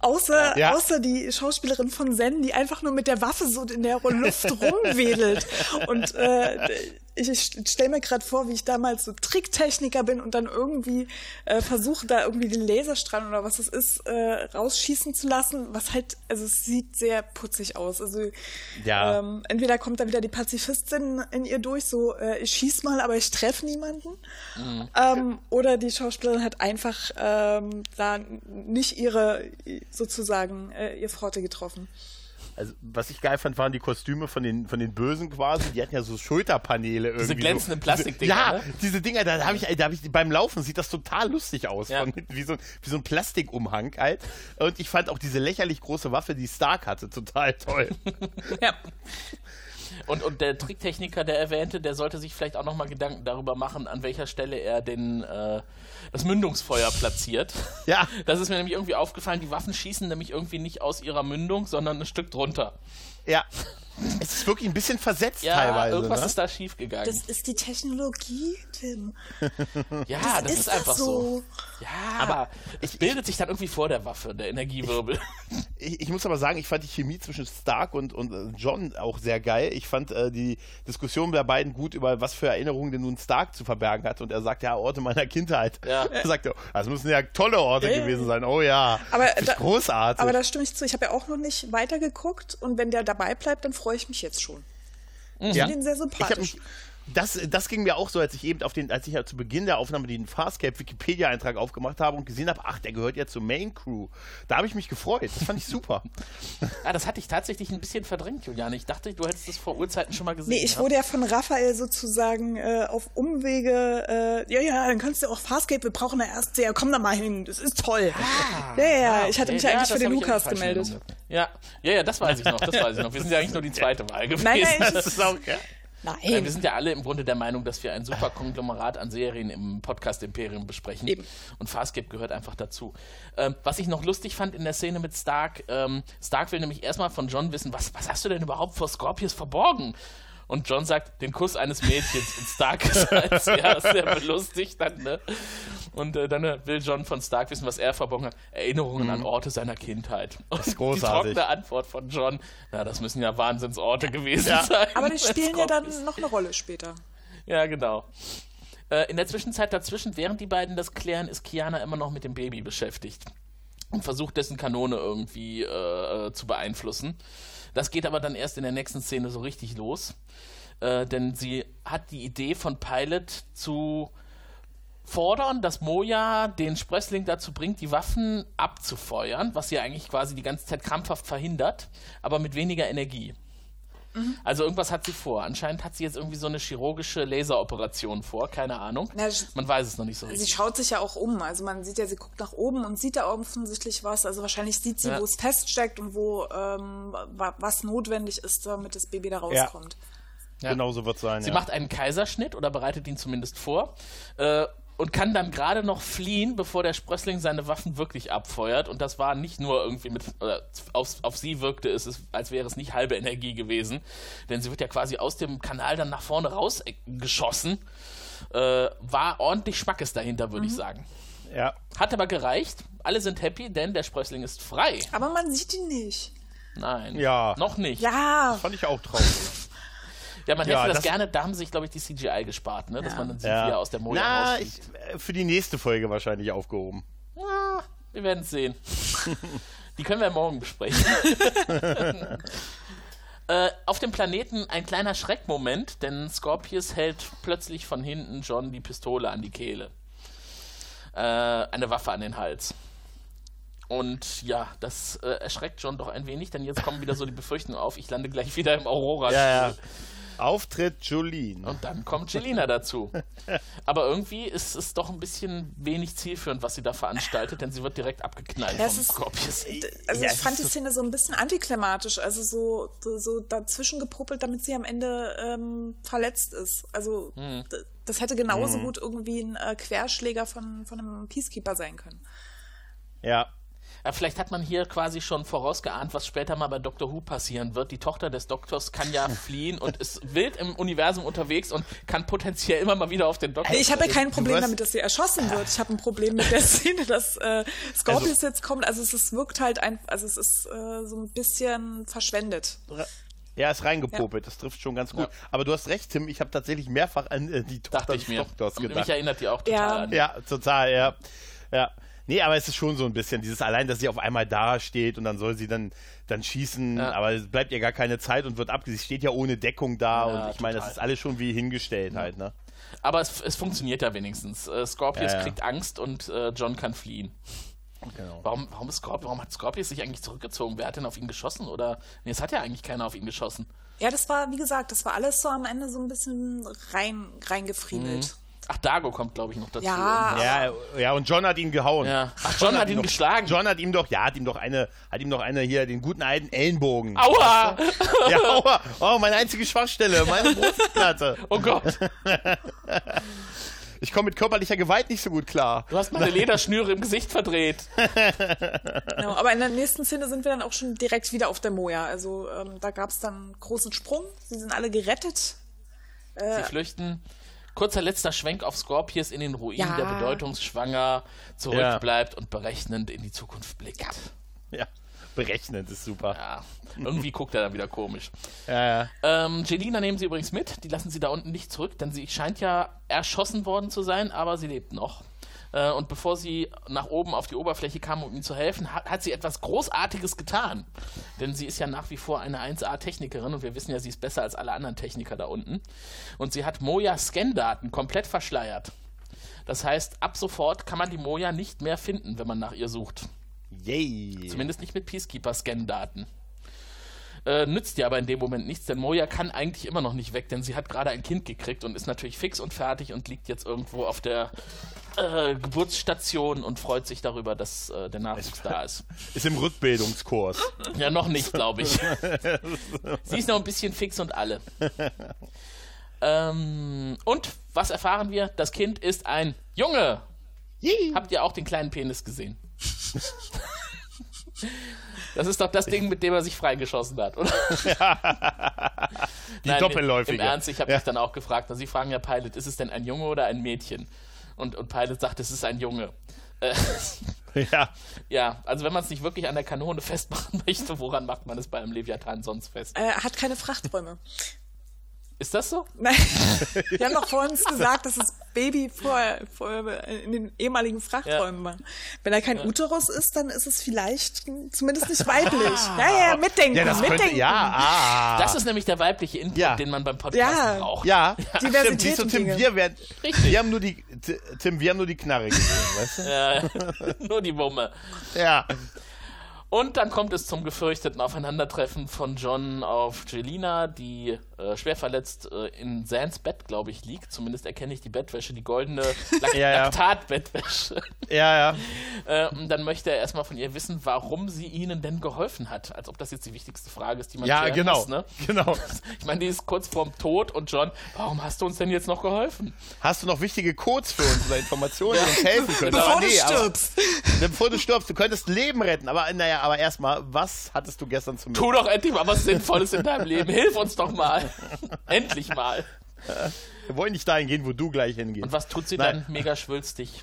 Außer, ja. außer die Schauspielerin von Zen, die einfach nur mit der Waffe so in der Luft rumwedelt. Und äh, ich, ich stelle mir gerade vor, wie ich damals so Tricktechniker bin und dann irgendwie äh, versuche, da irgendwie den Laserstrahl oder was es ist, äh, rausschießen zu lassen, was halt, also es sieht sehr putzig aus. Also ja. ähm, entweder kommt da wieder die Pazifistin in ihr durch, so äh, ich schieß mal, aber ich treffe niemanden. Mhm. Ähm, oder die Schauspielerin hat einfach ähm, da nicht ihre sozusagen äh, ihr Pforte getroffen. Also, was ich geil fand, waren die Kostüme von den, von den Bösen quasi. Die hatten ja so Schulterpaneele irgendwie. Diese glänzenden so. Plastikdinger. Ja, ne? diese Dinger, da habe ich, da hab ich, beim Laufen sieht das total lustig aus. Ja. Von, wie, so, wie so ein Plastikumhang halt. Und ich fand auch diese lächerlich große Waffe, die Stark hatte, total toll. ja. Und, und der Tricktechniker, der erwähnte, der sollte sich vielleicht auch nochmal Gedanken darüber machen, an welcher Stelle er den, äh, das Mündungsfeuer platziert. Ja. Das ist mir nämlich irgendwie aufgefallen, die Waffen schießen nämlich irgendwie nicht aus ihrer Mündung, sondern ein Stück drunter. Ja. Es ist wirklich ein bisschen versetzt ja, teilweise. Irgendwas ne? ist da schiefgegangen. Das ist die Technologie, Tim. ja, das, das ist, ist, einfach so. so. Ja, aber es bildet sich dann irgendwie vor der Waffe, der Energiewirbel. Ich, ich, muss aber sagen, ich fand die Chemie zwischen Stark und, und äh, John auch sehr geil. Ich fand äh, die Diskussion der beiden gut über was für Erinnerungen denn nun Stark zu verbergen hat. Und er sagt, ja, Orte meiner Kindheit. Ja. Er sagt, das müssen ja tolle Orte ja, gewesen sein. Oh ja, aber da, großartig. Aber da stimme ich zu. Ich habe ja auch noch nicht weitergeguckt. Und wenn der dabei bleibt, dann freue ich mich jetzt schon. Ich ja. finde ihn sehr sympathisch. Das, das ging mir auch so, als ich eben auf den, als ich ja zu Beginn der Aufnahme den Farscape Wikipedia-Eintrag aufgemacht habe und gesehen habe, ach, der gehört ja zur Main Crew. Da habe ich mich gefreut. Das fand ich super. Ja, das hatte ich tatsächlich ein bisschen verdrängt, Julian. Ich dachte, du hättest das vor Urzeiten schon mal gesehen. Nee, ich wurde ja von Raphael sozusagen äh, auf Umwege, äh, ja, ja, dann kannst du auch Farscape, wir brauchen da erst, ja, komm da mal hin, das ist toll. Ah, ja, ja, ah, ich hatte okay. mich Ja, eigentlich für den Lukas gemeldet. Ja, ja, ja, das weiß ich noch, das weiß ich noch. Wir sind ja eigentlich nur die zweite Wahl gewesen. Nein, nein, Das ist auch, ja. Wir Nein. sind ja alle im Grunde der Meinung, dass wir ein super Konglomerat an Serien im Podcast Imperium besprechen. Eben. Und Farscape gehört einfach dazu. Ähm, was ich noch lustig fand in der Szene mit Stark, ähm, Stark will nämlich erstmal von John wissen, was, was hast du denn überhaupt vor Scorpius verborgen? Und John sagt, den Kuss eines Mädchens. Und Stark ist halt sehr, sehr belustigt dann, ne? Und äh, dann äh, will John von Stark wissen, was er verborgen hat. Erinnerungen an Orte seiner Kindheit. Und ist großartig. Die trockene Antwort von John, na, das müssen ja Wahnsinnsorte gewesen Ja. sein. Aber die spielen ja dann noch eine Rolle später. Ja, genau. Äh, in der Zwischenzeit dazwischen, während die beiden das klären, ist Kiana immer noch mit dem Baby beschäftigt und versucht dessen Kanone irgendwie äh, äh, zu beeinflussen. Das geht aber dann erst in der nächsten Szene so richtig los, äh, denn sie hat die Idee von Pilot zu fordern, dass Moja den Sprössling dazu bringt, die Waffen abzufeuern, was sie eigentlich quasi die ganze Zeit krampfhaft verhindert, aber mit weniger Energie. Also irgendwas hat sie vor. Anscheinend hat sie jetzt irgendwie so eine chirurgische Laseroperation vor, keine Ahnung. Na, das- Man weiß es noch nicht so Sie richtig. schaut sich ja auch um. Also man sieht ja, sie guckt nach oben und sieht da offensichtlich was. Also wahrscheinlich sieht sie, Ja. wo es feststeckt und wo ähm, wa- was notwendig ist, damit das Baby da rauskommt. Ja. Genau so wird es sein. Sie ja. macht einen Kaiserschnitt oder bereitet ihn zumindest vor äh, und kann dann gerade noch fliehen, bevor der Sprössling seine Waffen wirklich abfeuert. Und das war nicht nur irgendwie mit, äh, auf, auf sie wirkte es, es, als wäre es nicht halbe Energie gewesen, denn sie wird ja quasi aus dem Kanal dann nach vorne rausgeschossen. Äh, war ordentlich Schmackes dahinter, würde Mhm. ich sagen. ja. Hat aber gereicht. Alle sind happy, denn der Sprössling ist frei. Aber man sieht ihn nicht. Nein. Ja. Noch nicht. Ja, Fand ich auch traurig. Ja, man Ja, hätte das, das- gerne, da haben sie sich, glaube ich, die CGI gespart, ne? dass man dann sieht, ja. wie er aus der Moja Na, rausfliegt. ich, äh, für die nächste Folge wahrscheinlich aufgehoben. Ja, wir werden es sehen. Die können wir morgen besprechen. äh, auf dem Planeten ein kleiner Schreckmoment, denn Scorpius hält plötzlich von hinten John die Pistole an die Kehle. Äh, eine Waffe an den Hals. Und ja, das äh, erschreckt John doch ein wenig, denn jetzt kommen wieder so die Befürchtungen auf, ich lande gleich wieder im aurora Ja, ja. Auftritt Jolene. Und dann kommt Jelina dazu. Aber irgendwie ist es doch ein bisschen wenig zielführend, was sie da veranstaltet, denn sie wird direkt abgeknallt Das vom ist- Scorpius. also Ja, ich es fand ist die so- Szene so ein bisschen antiklimatisch, also so, so, so dazwischen gepuppelt, damit sie am Ende ähm, verletzt ist. Also Hm. das hätte genauso gut irgendwie ein äh, Querschläger von, von einem Peacekeeper sein können. Ja. Ja, vielleicht hat man hier quasi schon vorausgeahnt, was später mal bei Doctor Who passieren wird. Die Tochter des Doktors kann ja fliehen und ist wild im Universum unterwegs und kann potenziell immer mal wieder auf den Doktor. Ich habe ja kein Problem damit, dass sie erschossen wird. Ich habe ein Problem mit der Szene, dass äh, Scorpius Also- jetzt kommt. Also es ist, wirkt halt ein, also es ist äh, so ein bisschen verschwendet. Ja, ist reingepopelt, das trifft schon ganz gut. Aber du hast recht, Tim, ich habe tatsächlich mehrfach an äh, die Tochter des. Doktors Mich gedacht. erinnert die auch total Ja. an. Ja, total, ja. Ja. Nee, aber es ist schon so ein bisschen dieses allein, dass sie auf einmal da steht und dann soll sie dann, dann schießen, Ja. aber es bleibt ihr gar keine Zeit und wird abgesehen. Sie steht ja ohne Deckung da Ja, und ich meine, das ist alles schon wie hingestellt halt, ne? Aber es, es funktioniert ja wenigstens. Äh, Scorpius Ja, ja. kriegt Angst und äh, John kann fliehen. Genau. Warum, warum, ist Scorp warum hat Scorpius sich eigentlich zurückgezogen? Wer hat denn auf ihn geschossen? Oder. Nee, es hat ja eigentlich keiner auf ihn geschossen. Ja, das war, wie gesagt, das war alles so am Ende so ein bisschen rein, reingefriemelt. Ach, Dago kommt, glaube ich, noch dazu. Ja. Ja, ja, und John hat ihn gehauen. Ja. Ach, John hat ihn doch, geschlagen. John hat ihm doch, ja, hat ihm doch eine, hat ihm doch eine hier, den guten alten Ellenbogen. Aua! Ja, aua. Oh, meine einzige Schwachstelle, meine Brustplatte. Oh Gott! Ich komme mit körperlicher Gewalt nicht so gut klar. Du hast meine Lederschnüre im Gesicht verdreht. Genau, aber in der nächsten Szene sind wir dann auch schon direkt wieder auf der Moja. Also ähm, da gab es dann einen großen Sprung. Sie sind alle gerettet. Sie flüchten. Kurzer letzter Schwenk auf Scorpius in den Ruinen, Ja. der bedeutungsschwanger zurückbleibt und berechnend in die Zukunft blickt. Ja. Ja, berechnend ist super. Irgendwie guckt er dann wieder komisch. Ja, ja. Ähm, Jelina nehmen sie übrigens mit. Die lassen sie da unten nicht zurück, denn sie scheint ja erschossen worden zu sein, aber sie lebt noch. Äh, und bevor sie nach oben auf die Oberfläche kam, um ihm zu helfen, hat, hat sie etwas Großartiges getan. Denn sie ist ja nach wie vor eine 1A-Technikerin und wir wissen ja, sie ist besser als alle anderen Techniker da unten. Und sie hat Moja-Scan-Daten komplett verschleiert. Das heißt, ab sofort kann man die Moja nicht mehr finden, wenn man nach ihr sucht. Yay. Zumindest nicht mit Peacekeeper-Scan-Daten. Äh, nützt dir aber in dem Moment nichts, denn Moja kann eigentlich immer noch nicht weg, denn sie hat gerade ein Kind gekriegt und ist natürlich fix und fertig und liegt jetzt irgendwo auf der äh, Geburtsstation und freut sich darüber, dass äh, der Nachwuchs da ist. Ist im Rückbildungskurs. Ja, noch nicht, glaube ich. sie ist noch ein bisschen fix und alle. Ähm, und was erfahren wir? Das Kind ist ein Junge. Habt ihr auch den kleinen Penis gesehen? Das ist doch das Ding, mit dem er sich freigeschossen hat, oder? Die doppelläufige. Im Ernst, ich habe mich dann auch gefragt, und Sie fragen ja Pilot, ist es denn ein Junge oder ein Mädchen? Und, und Pilot sagt, es ist ein Junge. Äh, Ja. ja, also wenn man es nicht wirklich an der Kanone festmachen möchte, woran macht man es bei einem Leviathan sonst fest? Er hat keine Frachträume. Ist das so? Nein, wir haben doch vorhin gesagt, dass das Baby vorher, vorher in den ehemaligen Frachträumen war. Wenn er kein Uterus ist, dann ist es vielleicht zumindest nicht weiblich. Ja, ja, mitdenken, Ja, das mitdenken. könnte, ja, ah. Das ist nämlich der weibliche Input, Ja. den man beim Podcast Ja. braucht. ja, Diversität stimmt. Siehst du, Tim, wir, werden, Richtig. wir haben nur die, Tim, wir haben nur die Knarre gesehen, weißt du? Nur die Wumme. Ja. Und dann kommt es zum gefürchteten Aufeinandertreffen von John auf Jelina, die äh, schwer verletzt äh, in Sans Bett, glaube ich, liegt. Zumindest erkenne ich die Bettwäsche, die goldene Lak Ja, ja. Laktat-Bettwäsche. Ja, ja. Äh, und dann möchte er erstmal von ihr wissen, warum sie ihnen denn geholfen hat. Als ob das jetzt die wichtigste Frage ist, die man Ja, genau. muss. Ne? Genau. Ich meine, die ist kurz vorm Tod und John, warum hast du uns denn jetzt noch geholfen? Hast du noch wichtige Codes für uns oder Informationen, die uns helfen können? Bevor aber du nee, stirbst. Aber, bevor du stirbst, du könntest Leben retten. Aber naja, aber erstmal, was hattest du gestern zum Tu doch endlich mal was Sinnvolles in deinem Leben. Hilf uns doch mal. endlich mal. Wir wollen nicht dahin gehen, wo du gleich hingehst. Und was tut sie Nein. dann? Mega schwülstig.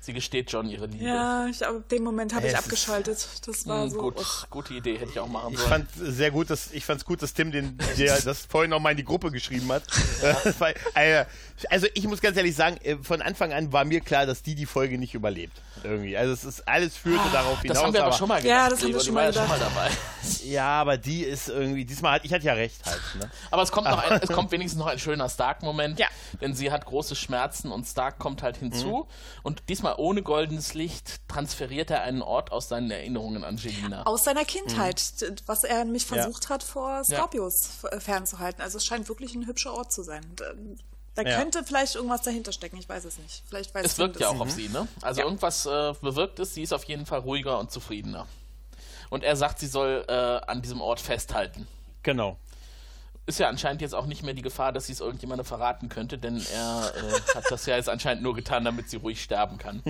Sie gesteht John ihre Liebe. Ja, ich, ab dem Moment habe ich abgeschaltet. Das war Hm, so. gut, gute Idee, hätte ich auch machen Ich sollen. fand sehr gut, dass ich fand's gut, dass Tim den, der das vorhin noch mal in die Gruppe geschrieben hat. Äh, weil, äh, also ich muss ganz ehrlich sagen, äh, von Anfang an war mir klar, dass die die Folge nicht überlebt. Irgendwie. Also es ist alles führte darauf hinaus. das haben wir aber aber, schon mal gedacht. Ja, das haben wir schon mal war ja schon mal dabei. Ja, aber die ist irgendwie. Diesmal hat ich hatte ja recht halt. Ne? Aber es kommt, noch ein, es kommt wenigstens noch ein schöner Stark-Moment, Ja. denn sie hat große Schmerzen und Stark kommt halt hinzu. Und diesmal ohne goldenes Licht transferiert er einen Ort aus seinen Erinnerungen an Angelina. Aus seiner Kindheit, d- was er nämlich Ja. versucht hat, vor Scorpius äh, fernzuhalten. Also es scheint wirklich ein hübscher Ort zu sein. Da, Ja. könnte vielleicht irgendwas dahinter stecken, ich weiß es nicht. Vielleicht weiß Es wirkt ja auch auf sie, ne? Also irgendwas äh, bewirkt es, sie ist auf jeden Fall ruhiger und zufriedener. Und er sagt, sie soll äh, an diesem Ort festhalten. Genau. Ist ja anscheinend jetzt auch nicht mehr die Gefahr, dass sie es irgendjemandem verraten könnte, denn er äh, hat das ja jetzt anscheinend nur getan, damit sie ruhig sterben kann.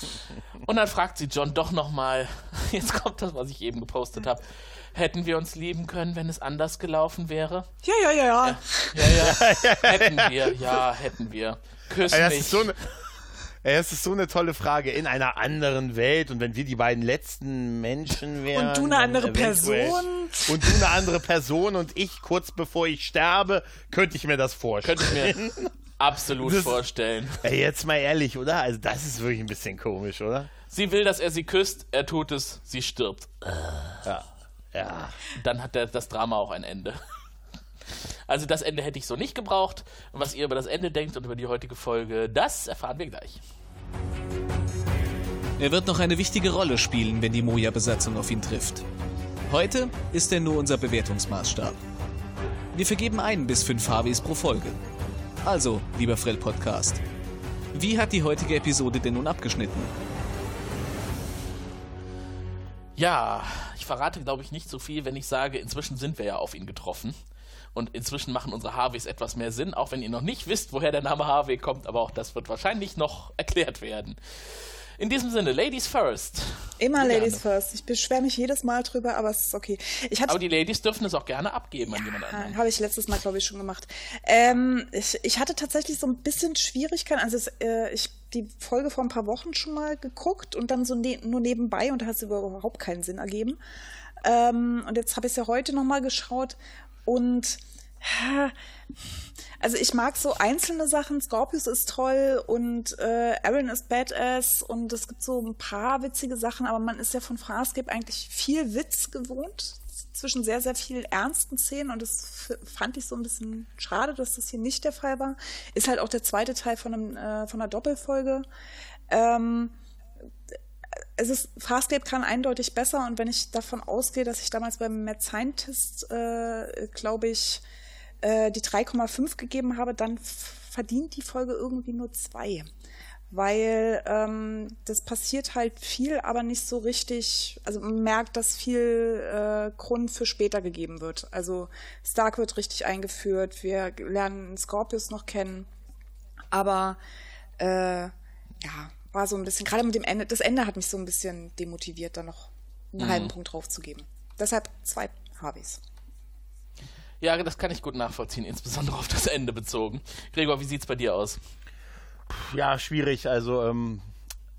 Und dann fragt sie John doch nochmal, jetzt kommt das, was ich eben gepostet habe, hätten wir uns lieben können, wenn es anders gelaufen wäre? Ja, ja, ja, ja. Ja, ja, hätten wir, ja, hätten wir. Küss das mich. ist so eine. Das ist so eine tolle Frage. In einer anderen Welt und wenn wir die beiden letzten Menschen wären. Und du eine andere Person. Und du eine andere Person und ich kurz bevor ich sterbe, könnte ich mir das vorstellen. Könnte ich mir absolut Das- vorstellen. Ey, jetzt mal ehrlich, oder? Also das ist wirklich ein bisschen komisch, oder? Sie will, dass er sie küsst, er tut es, sie stirbt. Ja. Dann hat der, das Drama auch ein Ende. Also das Ende hätte ich so nicht gebraucht. Und was ihr über das Ende denkt und über die heutige Folge, das erfahren wir gleich. Er wird noch eine wichtige Rolle spielen, wenn die Moja-Besatzung auf ihn trifft. Heute ist er nur unser Bewertungsmaßstab. Wir vergeben ein bis fünf HWs pro Folge. Also, lieber Frell Podcast, wie hat die heutige Episode denn nun abgeschnitten? Ja, ich verrate, glaube ich, nicht so viel, wenn ich sage, inzwischen sind wir ja auf ihn getroffen. Und inzwischen machen unsere Harveys etwas mehr Sinn, auch wenn ihr noch nicht wisst, woher der Name Harvey kommt, aber auch das wird wahrscheinlich noch erklärt werden. In diesem Sinne, Ladies first. Immer Gerne. Ladies first. Ich beschwere mich jedes Mal drüber, aber es ist okay. Aber die Ladies dürfen es auch gerne abgeben an jemand anderen. Habe ich letztes Mal, glaube ich, schon gemacht. Ähm, ich, ich hatte tatsächlich so ein bisschen Schwierigkeiten. Also es, äh, ich die Folge vor ein paar Wochen schon mal geguckt und dann so ne nur nebenbei und da hat es überhaupt keinen Sinn ergeben. Ähm, und jetzt habe ich es ja heute noch mal geschaut und Also ich mag so einzelne Sachen. Scorpius ist toll und äh, Aaron ist badass und es gibt so ein paar witzige Sachen, aber man ist ja von Farscape eigentlich viel Witz gewohnt zwischen sehr, sehr vielen ernsten Szenen und das fand ich so ein bisschen schade, dass das hier nicht der Fall war. Ist halt auch der zweite Teil von, einem, äh, von einer Doppelfolge. Ähm, es ist, Farscape kann eindeutig besser und wenn ich davon ausgehe, dass ich damals beim Mad Scientist, äh, glaube ich, äh, die 3,5 gegeben habe, dann verdient die Folge irgendwie nur zwei. Weil ähm, das passiert halt viel, aber nicht so richtig. Also man merkt, dass viel äh, Grund für später gegeben wird. Also Stark wird richtig eingeführt, wir lernen Scorpius noch kennen. Aber äh, ja, war so ein bisschen, gerade mit dem Ende, das Ende hat mich so ein bisschen demotiviert, da noch einen mhm. halben Punkt drauf zu geben. Deshalb zwei Harveys. Ja, das kann ich gut nachvollziehen, insbesondere auf das Ende bezogen. Gregor, wie sieht's bei dir aus? Ja, schwierig. Also ähm,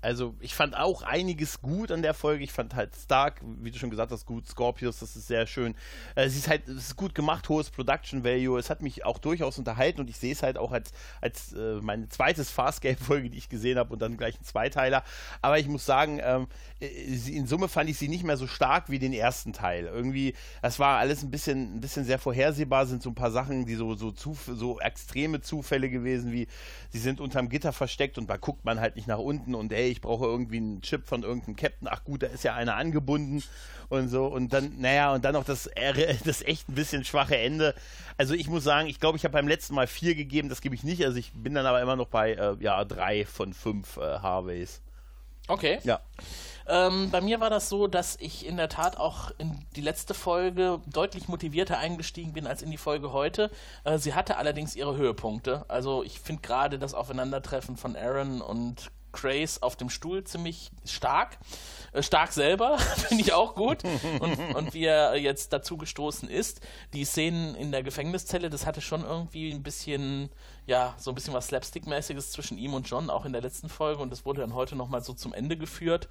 also ich fand auch einiges gut an der Folge. Ich fand halt Stark, wie du schon gesagt hast, gut. Scorpius, das ist sehr schön. Äh, sie ist halt, es ist gut gemacht, hohes Production Value. Es hat mich auch durchaus unterhalten und ich sehe es halt auch als, als äh, meine zweites Farscape-Folge, die ich gesehen habe und dann gleich ein Zweiteiler. Aber ich muss sagen, ähm, äh, in Summe fand ich sie nicht mehr so stark wie den ersten Teil. Irgendwie, das war alles ein bisschen, ein bisschen sehr vorhersehbar, sind so ein paar Sachen, die so, so, Zuf so extreme Zufälle gewesen, wie sie sind unterm Gitter versteckt und da guckt man halt nicht nach unten und ey, ich brauche irgendwie einen Chip von irgendeinem Captain. Ach gut, da ist ja einer angebunden und so. Und dann, naja, und dann noch das, das echt ein bisschen schwache Ende. Also ich muss sagen, ich glaube, ich habe beim letzten Mal vier gegeben, das gebe ich nicht. Also ich bin dann aber immer noch bei, äh, ja, drei von fünf äh, Harveys. Okay. Ja. Ähm, bei mir war das so, dass ich in der Tat auch in die letzte Folge deutlich motivierter eingestiegen bin als in die Folge heute. Äh, sie hatte allerdings ihre Höhepunkte. Also ich finde gerade das Aufeinandertreffen von Aaron und Craze auf dem Stuhl ziemlich stark. Äh, stark selber, finde ich auch gut. Und, und wie er jetzt dazu gestoßen ist, die Szenen in der Gefängniszelle, das hatte schon irgendwie ein bisschen, ja, so ein bisschen was Slapstick-mäßiges zwischen ihm und John, auch in der letzten Folge. Und das wurde dann heute nochmal so zum Ende geführt.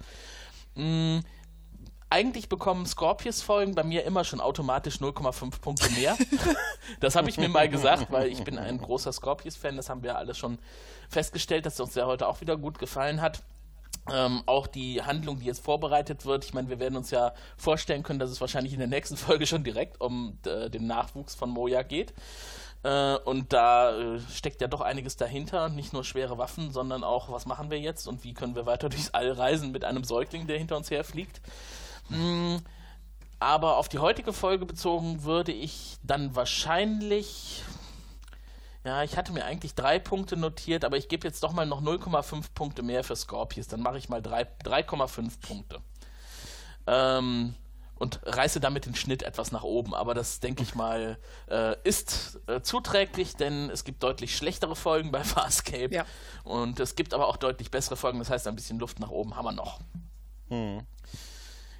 Eigentlich bekommen Scorpius-Folgen bei mir immer schon automatisch 0,5 Punkte mehr. das habe ich mir mal gesagt, weil ich bin ein großer Scorpius-Fan. Das haben wir alle schon festgestellt, dass uns der heute auch wieder gut gefallen hat. Ähm, auch die Handlung, die jetzt vorbereitet wird. Ich meine, wir werden uns ja vorstellen können, dass es wahrscheinlich in der nächsten Folge schon direkt um äh, den Nachwuchs von Moja geht. Äh, und da äh, steckt ja doch einiges dahinter. Nicht nur schwere Waffen, sondern auch, was machen wir jetzt und wie können wir weiter durchs All reisen mit einem Säugling, der hinter uns herfliegt. Mm, aber auf die heutige Folge bezogen würde ich dann wahrscheinlich. Ja, ich hatte mir eigentlich drei Punkte notiert, aber ich gebe jetzt doch mal noch 0,5 Punkte mehr für Scorpius. Dann mache ich mal 3,5 Punkte. Ähm, und reiße damit den Schnitt etwas nach oben. Aber das, denke ich mal, äh, ist äh, zuträglich, denn es gibt deutlich schlechtere Folgen bei Farscape. Ja. Und es gibt aber auch deutlich bessere Folgen. Das heißt, ein bisschen Luft nach oben haben wir noch. Hm.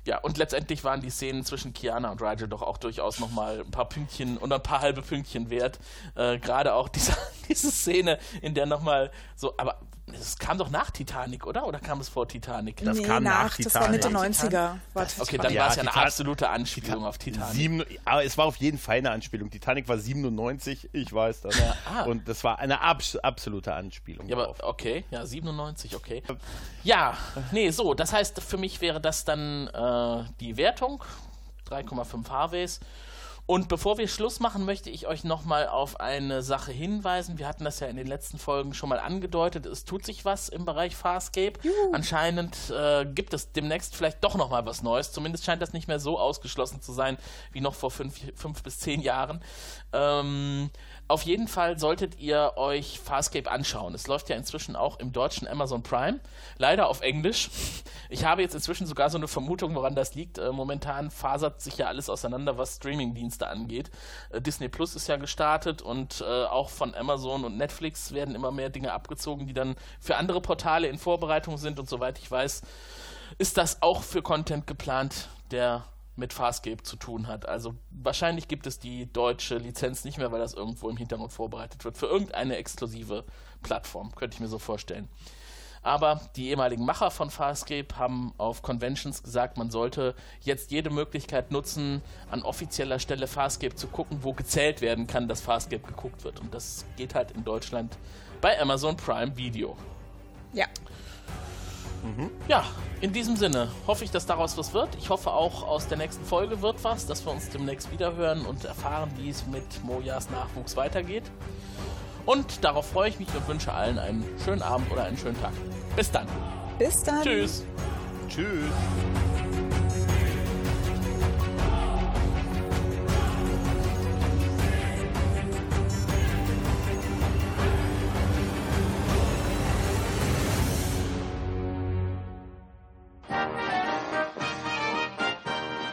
Ja, und letztendlich waren die Szenen zwischen Kiana und Rigel doch auch durchaus nochmal ein paar Pünktchen und ein paar halbe Pünktchen wert. Äh, Gerade auch diese, diese Szene, in der nochmal so, aber es kam doch nach Titanic, oder? Oder kam es vor Titanic? Das nee, kam nach, nach Titanic. Das war Mitte 90er. War okay, dann ja, war es ja eine Titan absolute Anspielung Titan auf Titanic. Sieben, aber es war auf jeden Fall eine Anspielung. Titanic war 97, ich weiß das. Ja, ah. Und das war eine abs absolute Anspielung. Ja, aber okay, ja, 97, okay. Ja, nee, so, das heißt, für mich wäre das dann äh, die Wertung. 3,5 Harveys. Und bevor wir Schluss machen, möchte ich euch nochmal auf eine Sache hinweisen. Wir hatten das ja in den letzten Folgen schon mal angedeutet. Es tut sich was im Bereich Farscape. Juhu. Anscheinend äh, gibt es demnächst vielleicht doch nochmal was Neues. Zumindest scheint das nicht mehr so ausgeschlossen zu sein wie noch vor fünf, fünf bis zehn Jahren. Ähm, auf jeden Fall solltet ihr euch Farscape anschauen. Es läuft ja inzwischen auch im deutschen Amazon Prime, leider auf Englisch. Ich habe jetzt inzwischen sogar so eine Vermutung, woran das liegt. Äh, momentan fasert sich ja alles auseinander, was Streamingdienste angeht. Äh, Disney Plus ist ja gestartet und äh, auch von Amazon und Netflix werden immer mehr Dinge abgezogen, die dann für andere Portale in Vorbereitung sind. Und soweit ich weiß, ist das auch für Content geplant, der mit Farscape zu tun hat. Also wahrscheinlich gibt es die deutsche Lizenz nicht mehr, weil das irgendwo im Hintergrund vorbereitet wird. Für irgendeine exklusive Plattform, könnte ich mir so vorstellen. Aber die ehemaligen Macher von Farscape haben auf Conventions gesagt, man sollte jetzt jede Möglichkeit nutzen, an offizieller Stelle Farscape zu gucken, wo gezählt werden kann, dass Farscape geguckt wird. Und das geht halt in Deutschland bei Amazon Prime Video. Ja. Ja, in diesem Sinne hoffe ich, dass daraus was wird. Ich hoffe auch aus der nächsten Folge wird was, dass wir uns demnächst wiederhören und erfahren, wie es mit Mojas Nachwuchs weitergeht. Und darauf freue ich mich und wünsche allen einen schönen Abend oder einen schönen Tag. Bis dann. Bis dann. Tschüss. Tschüss.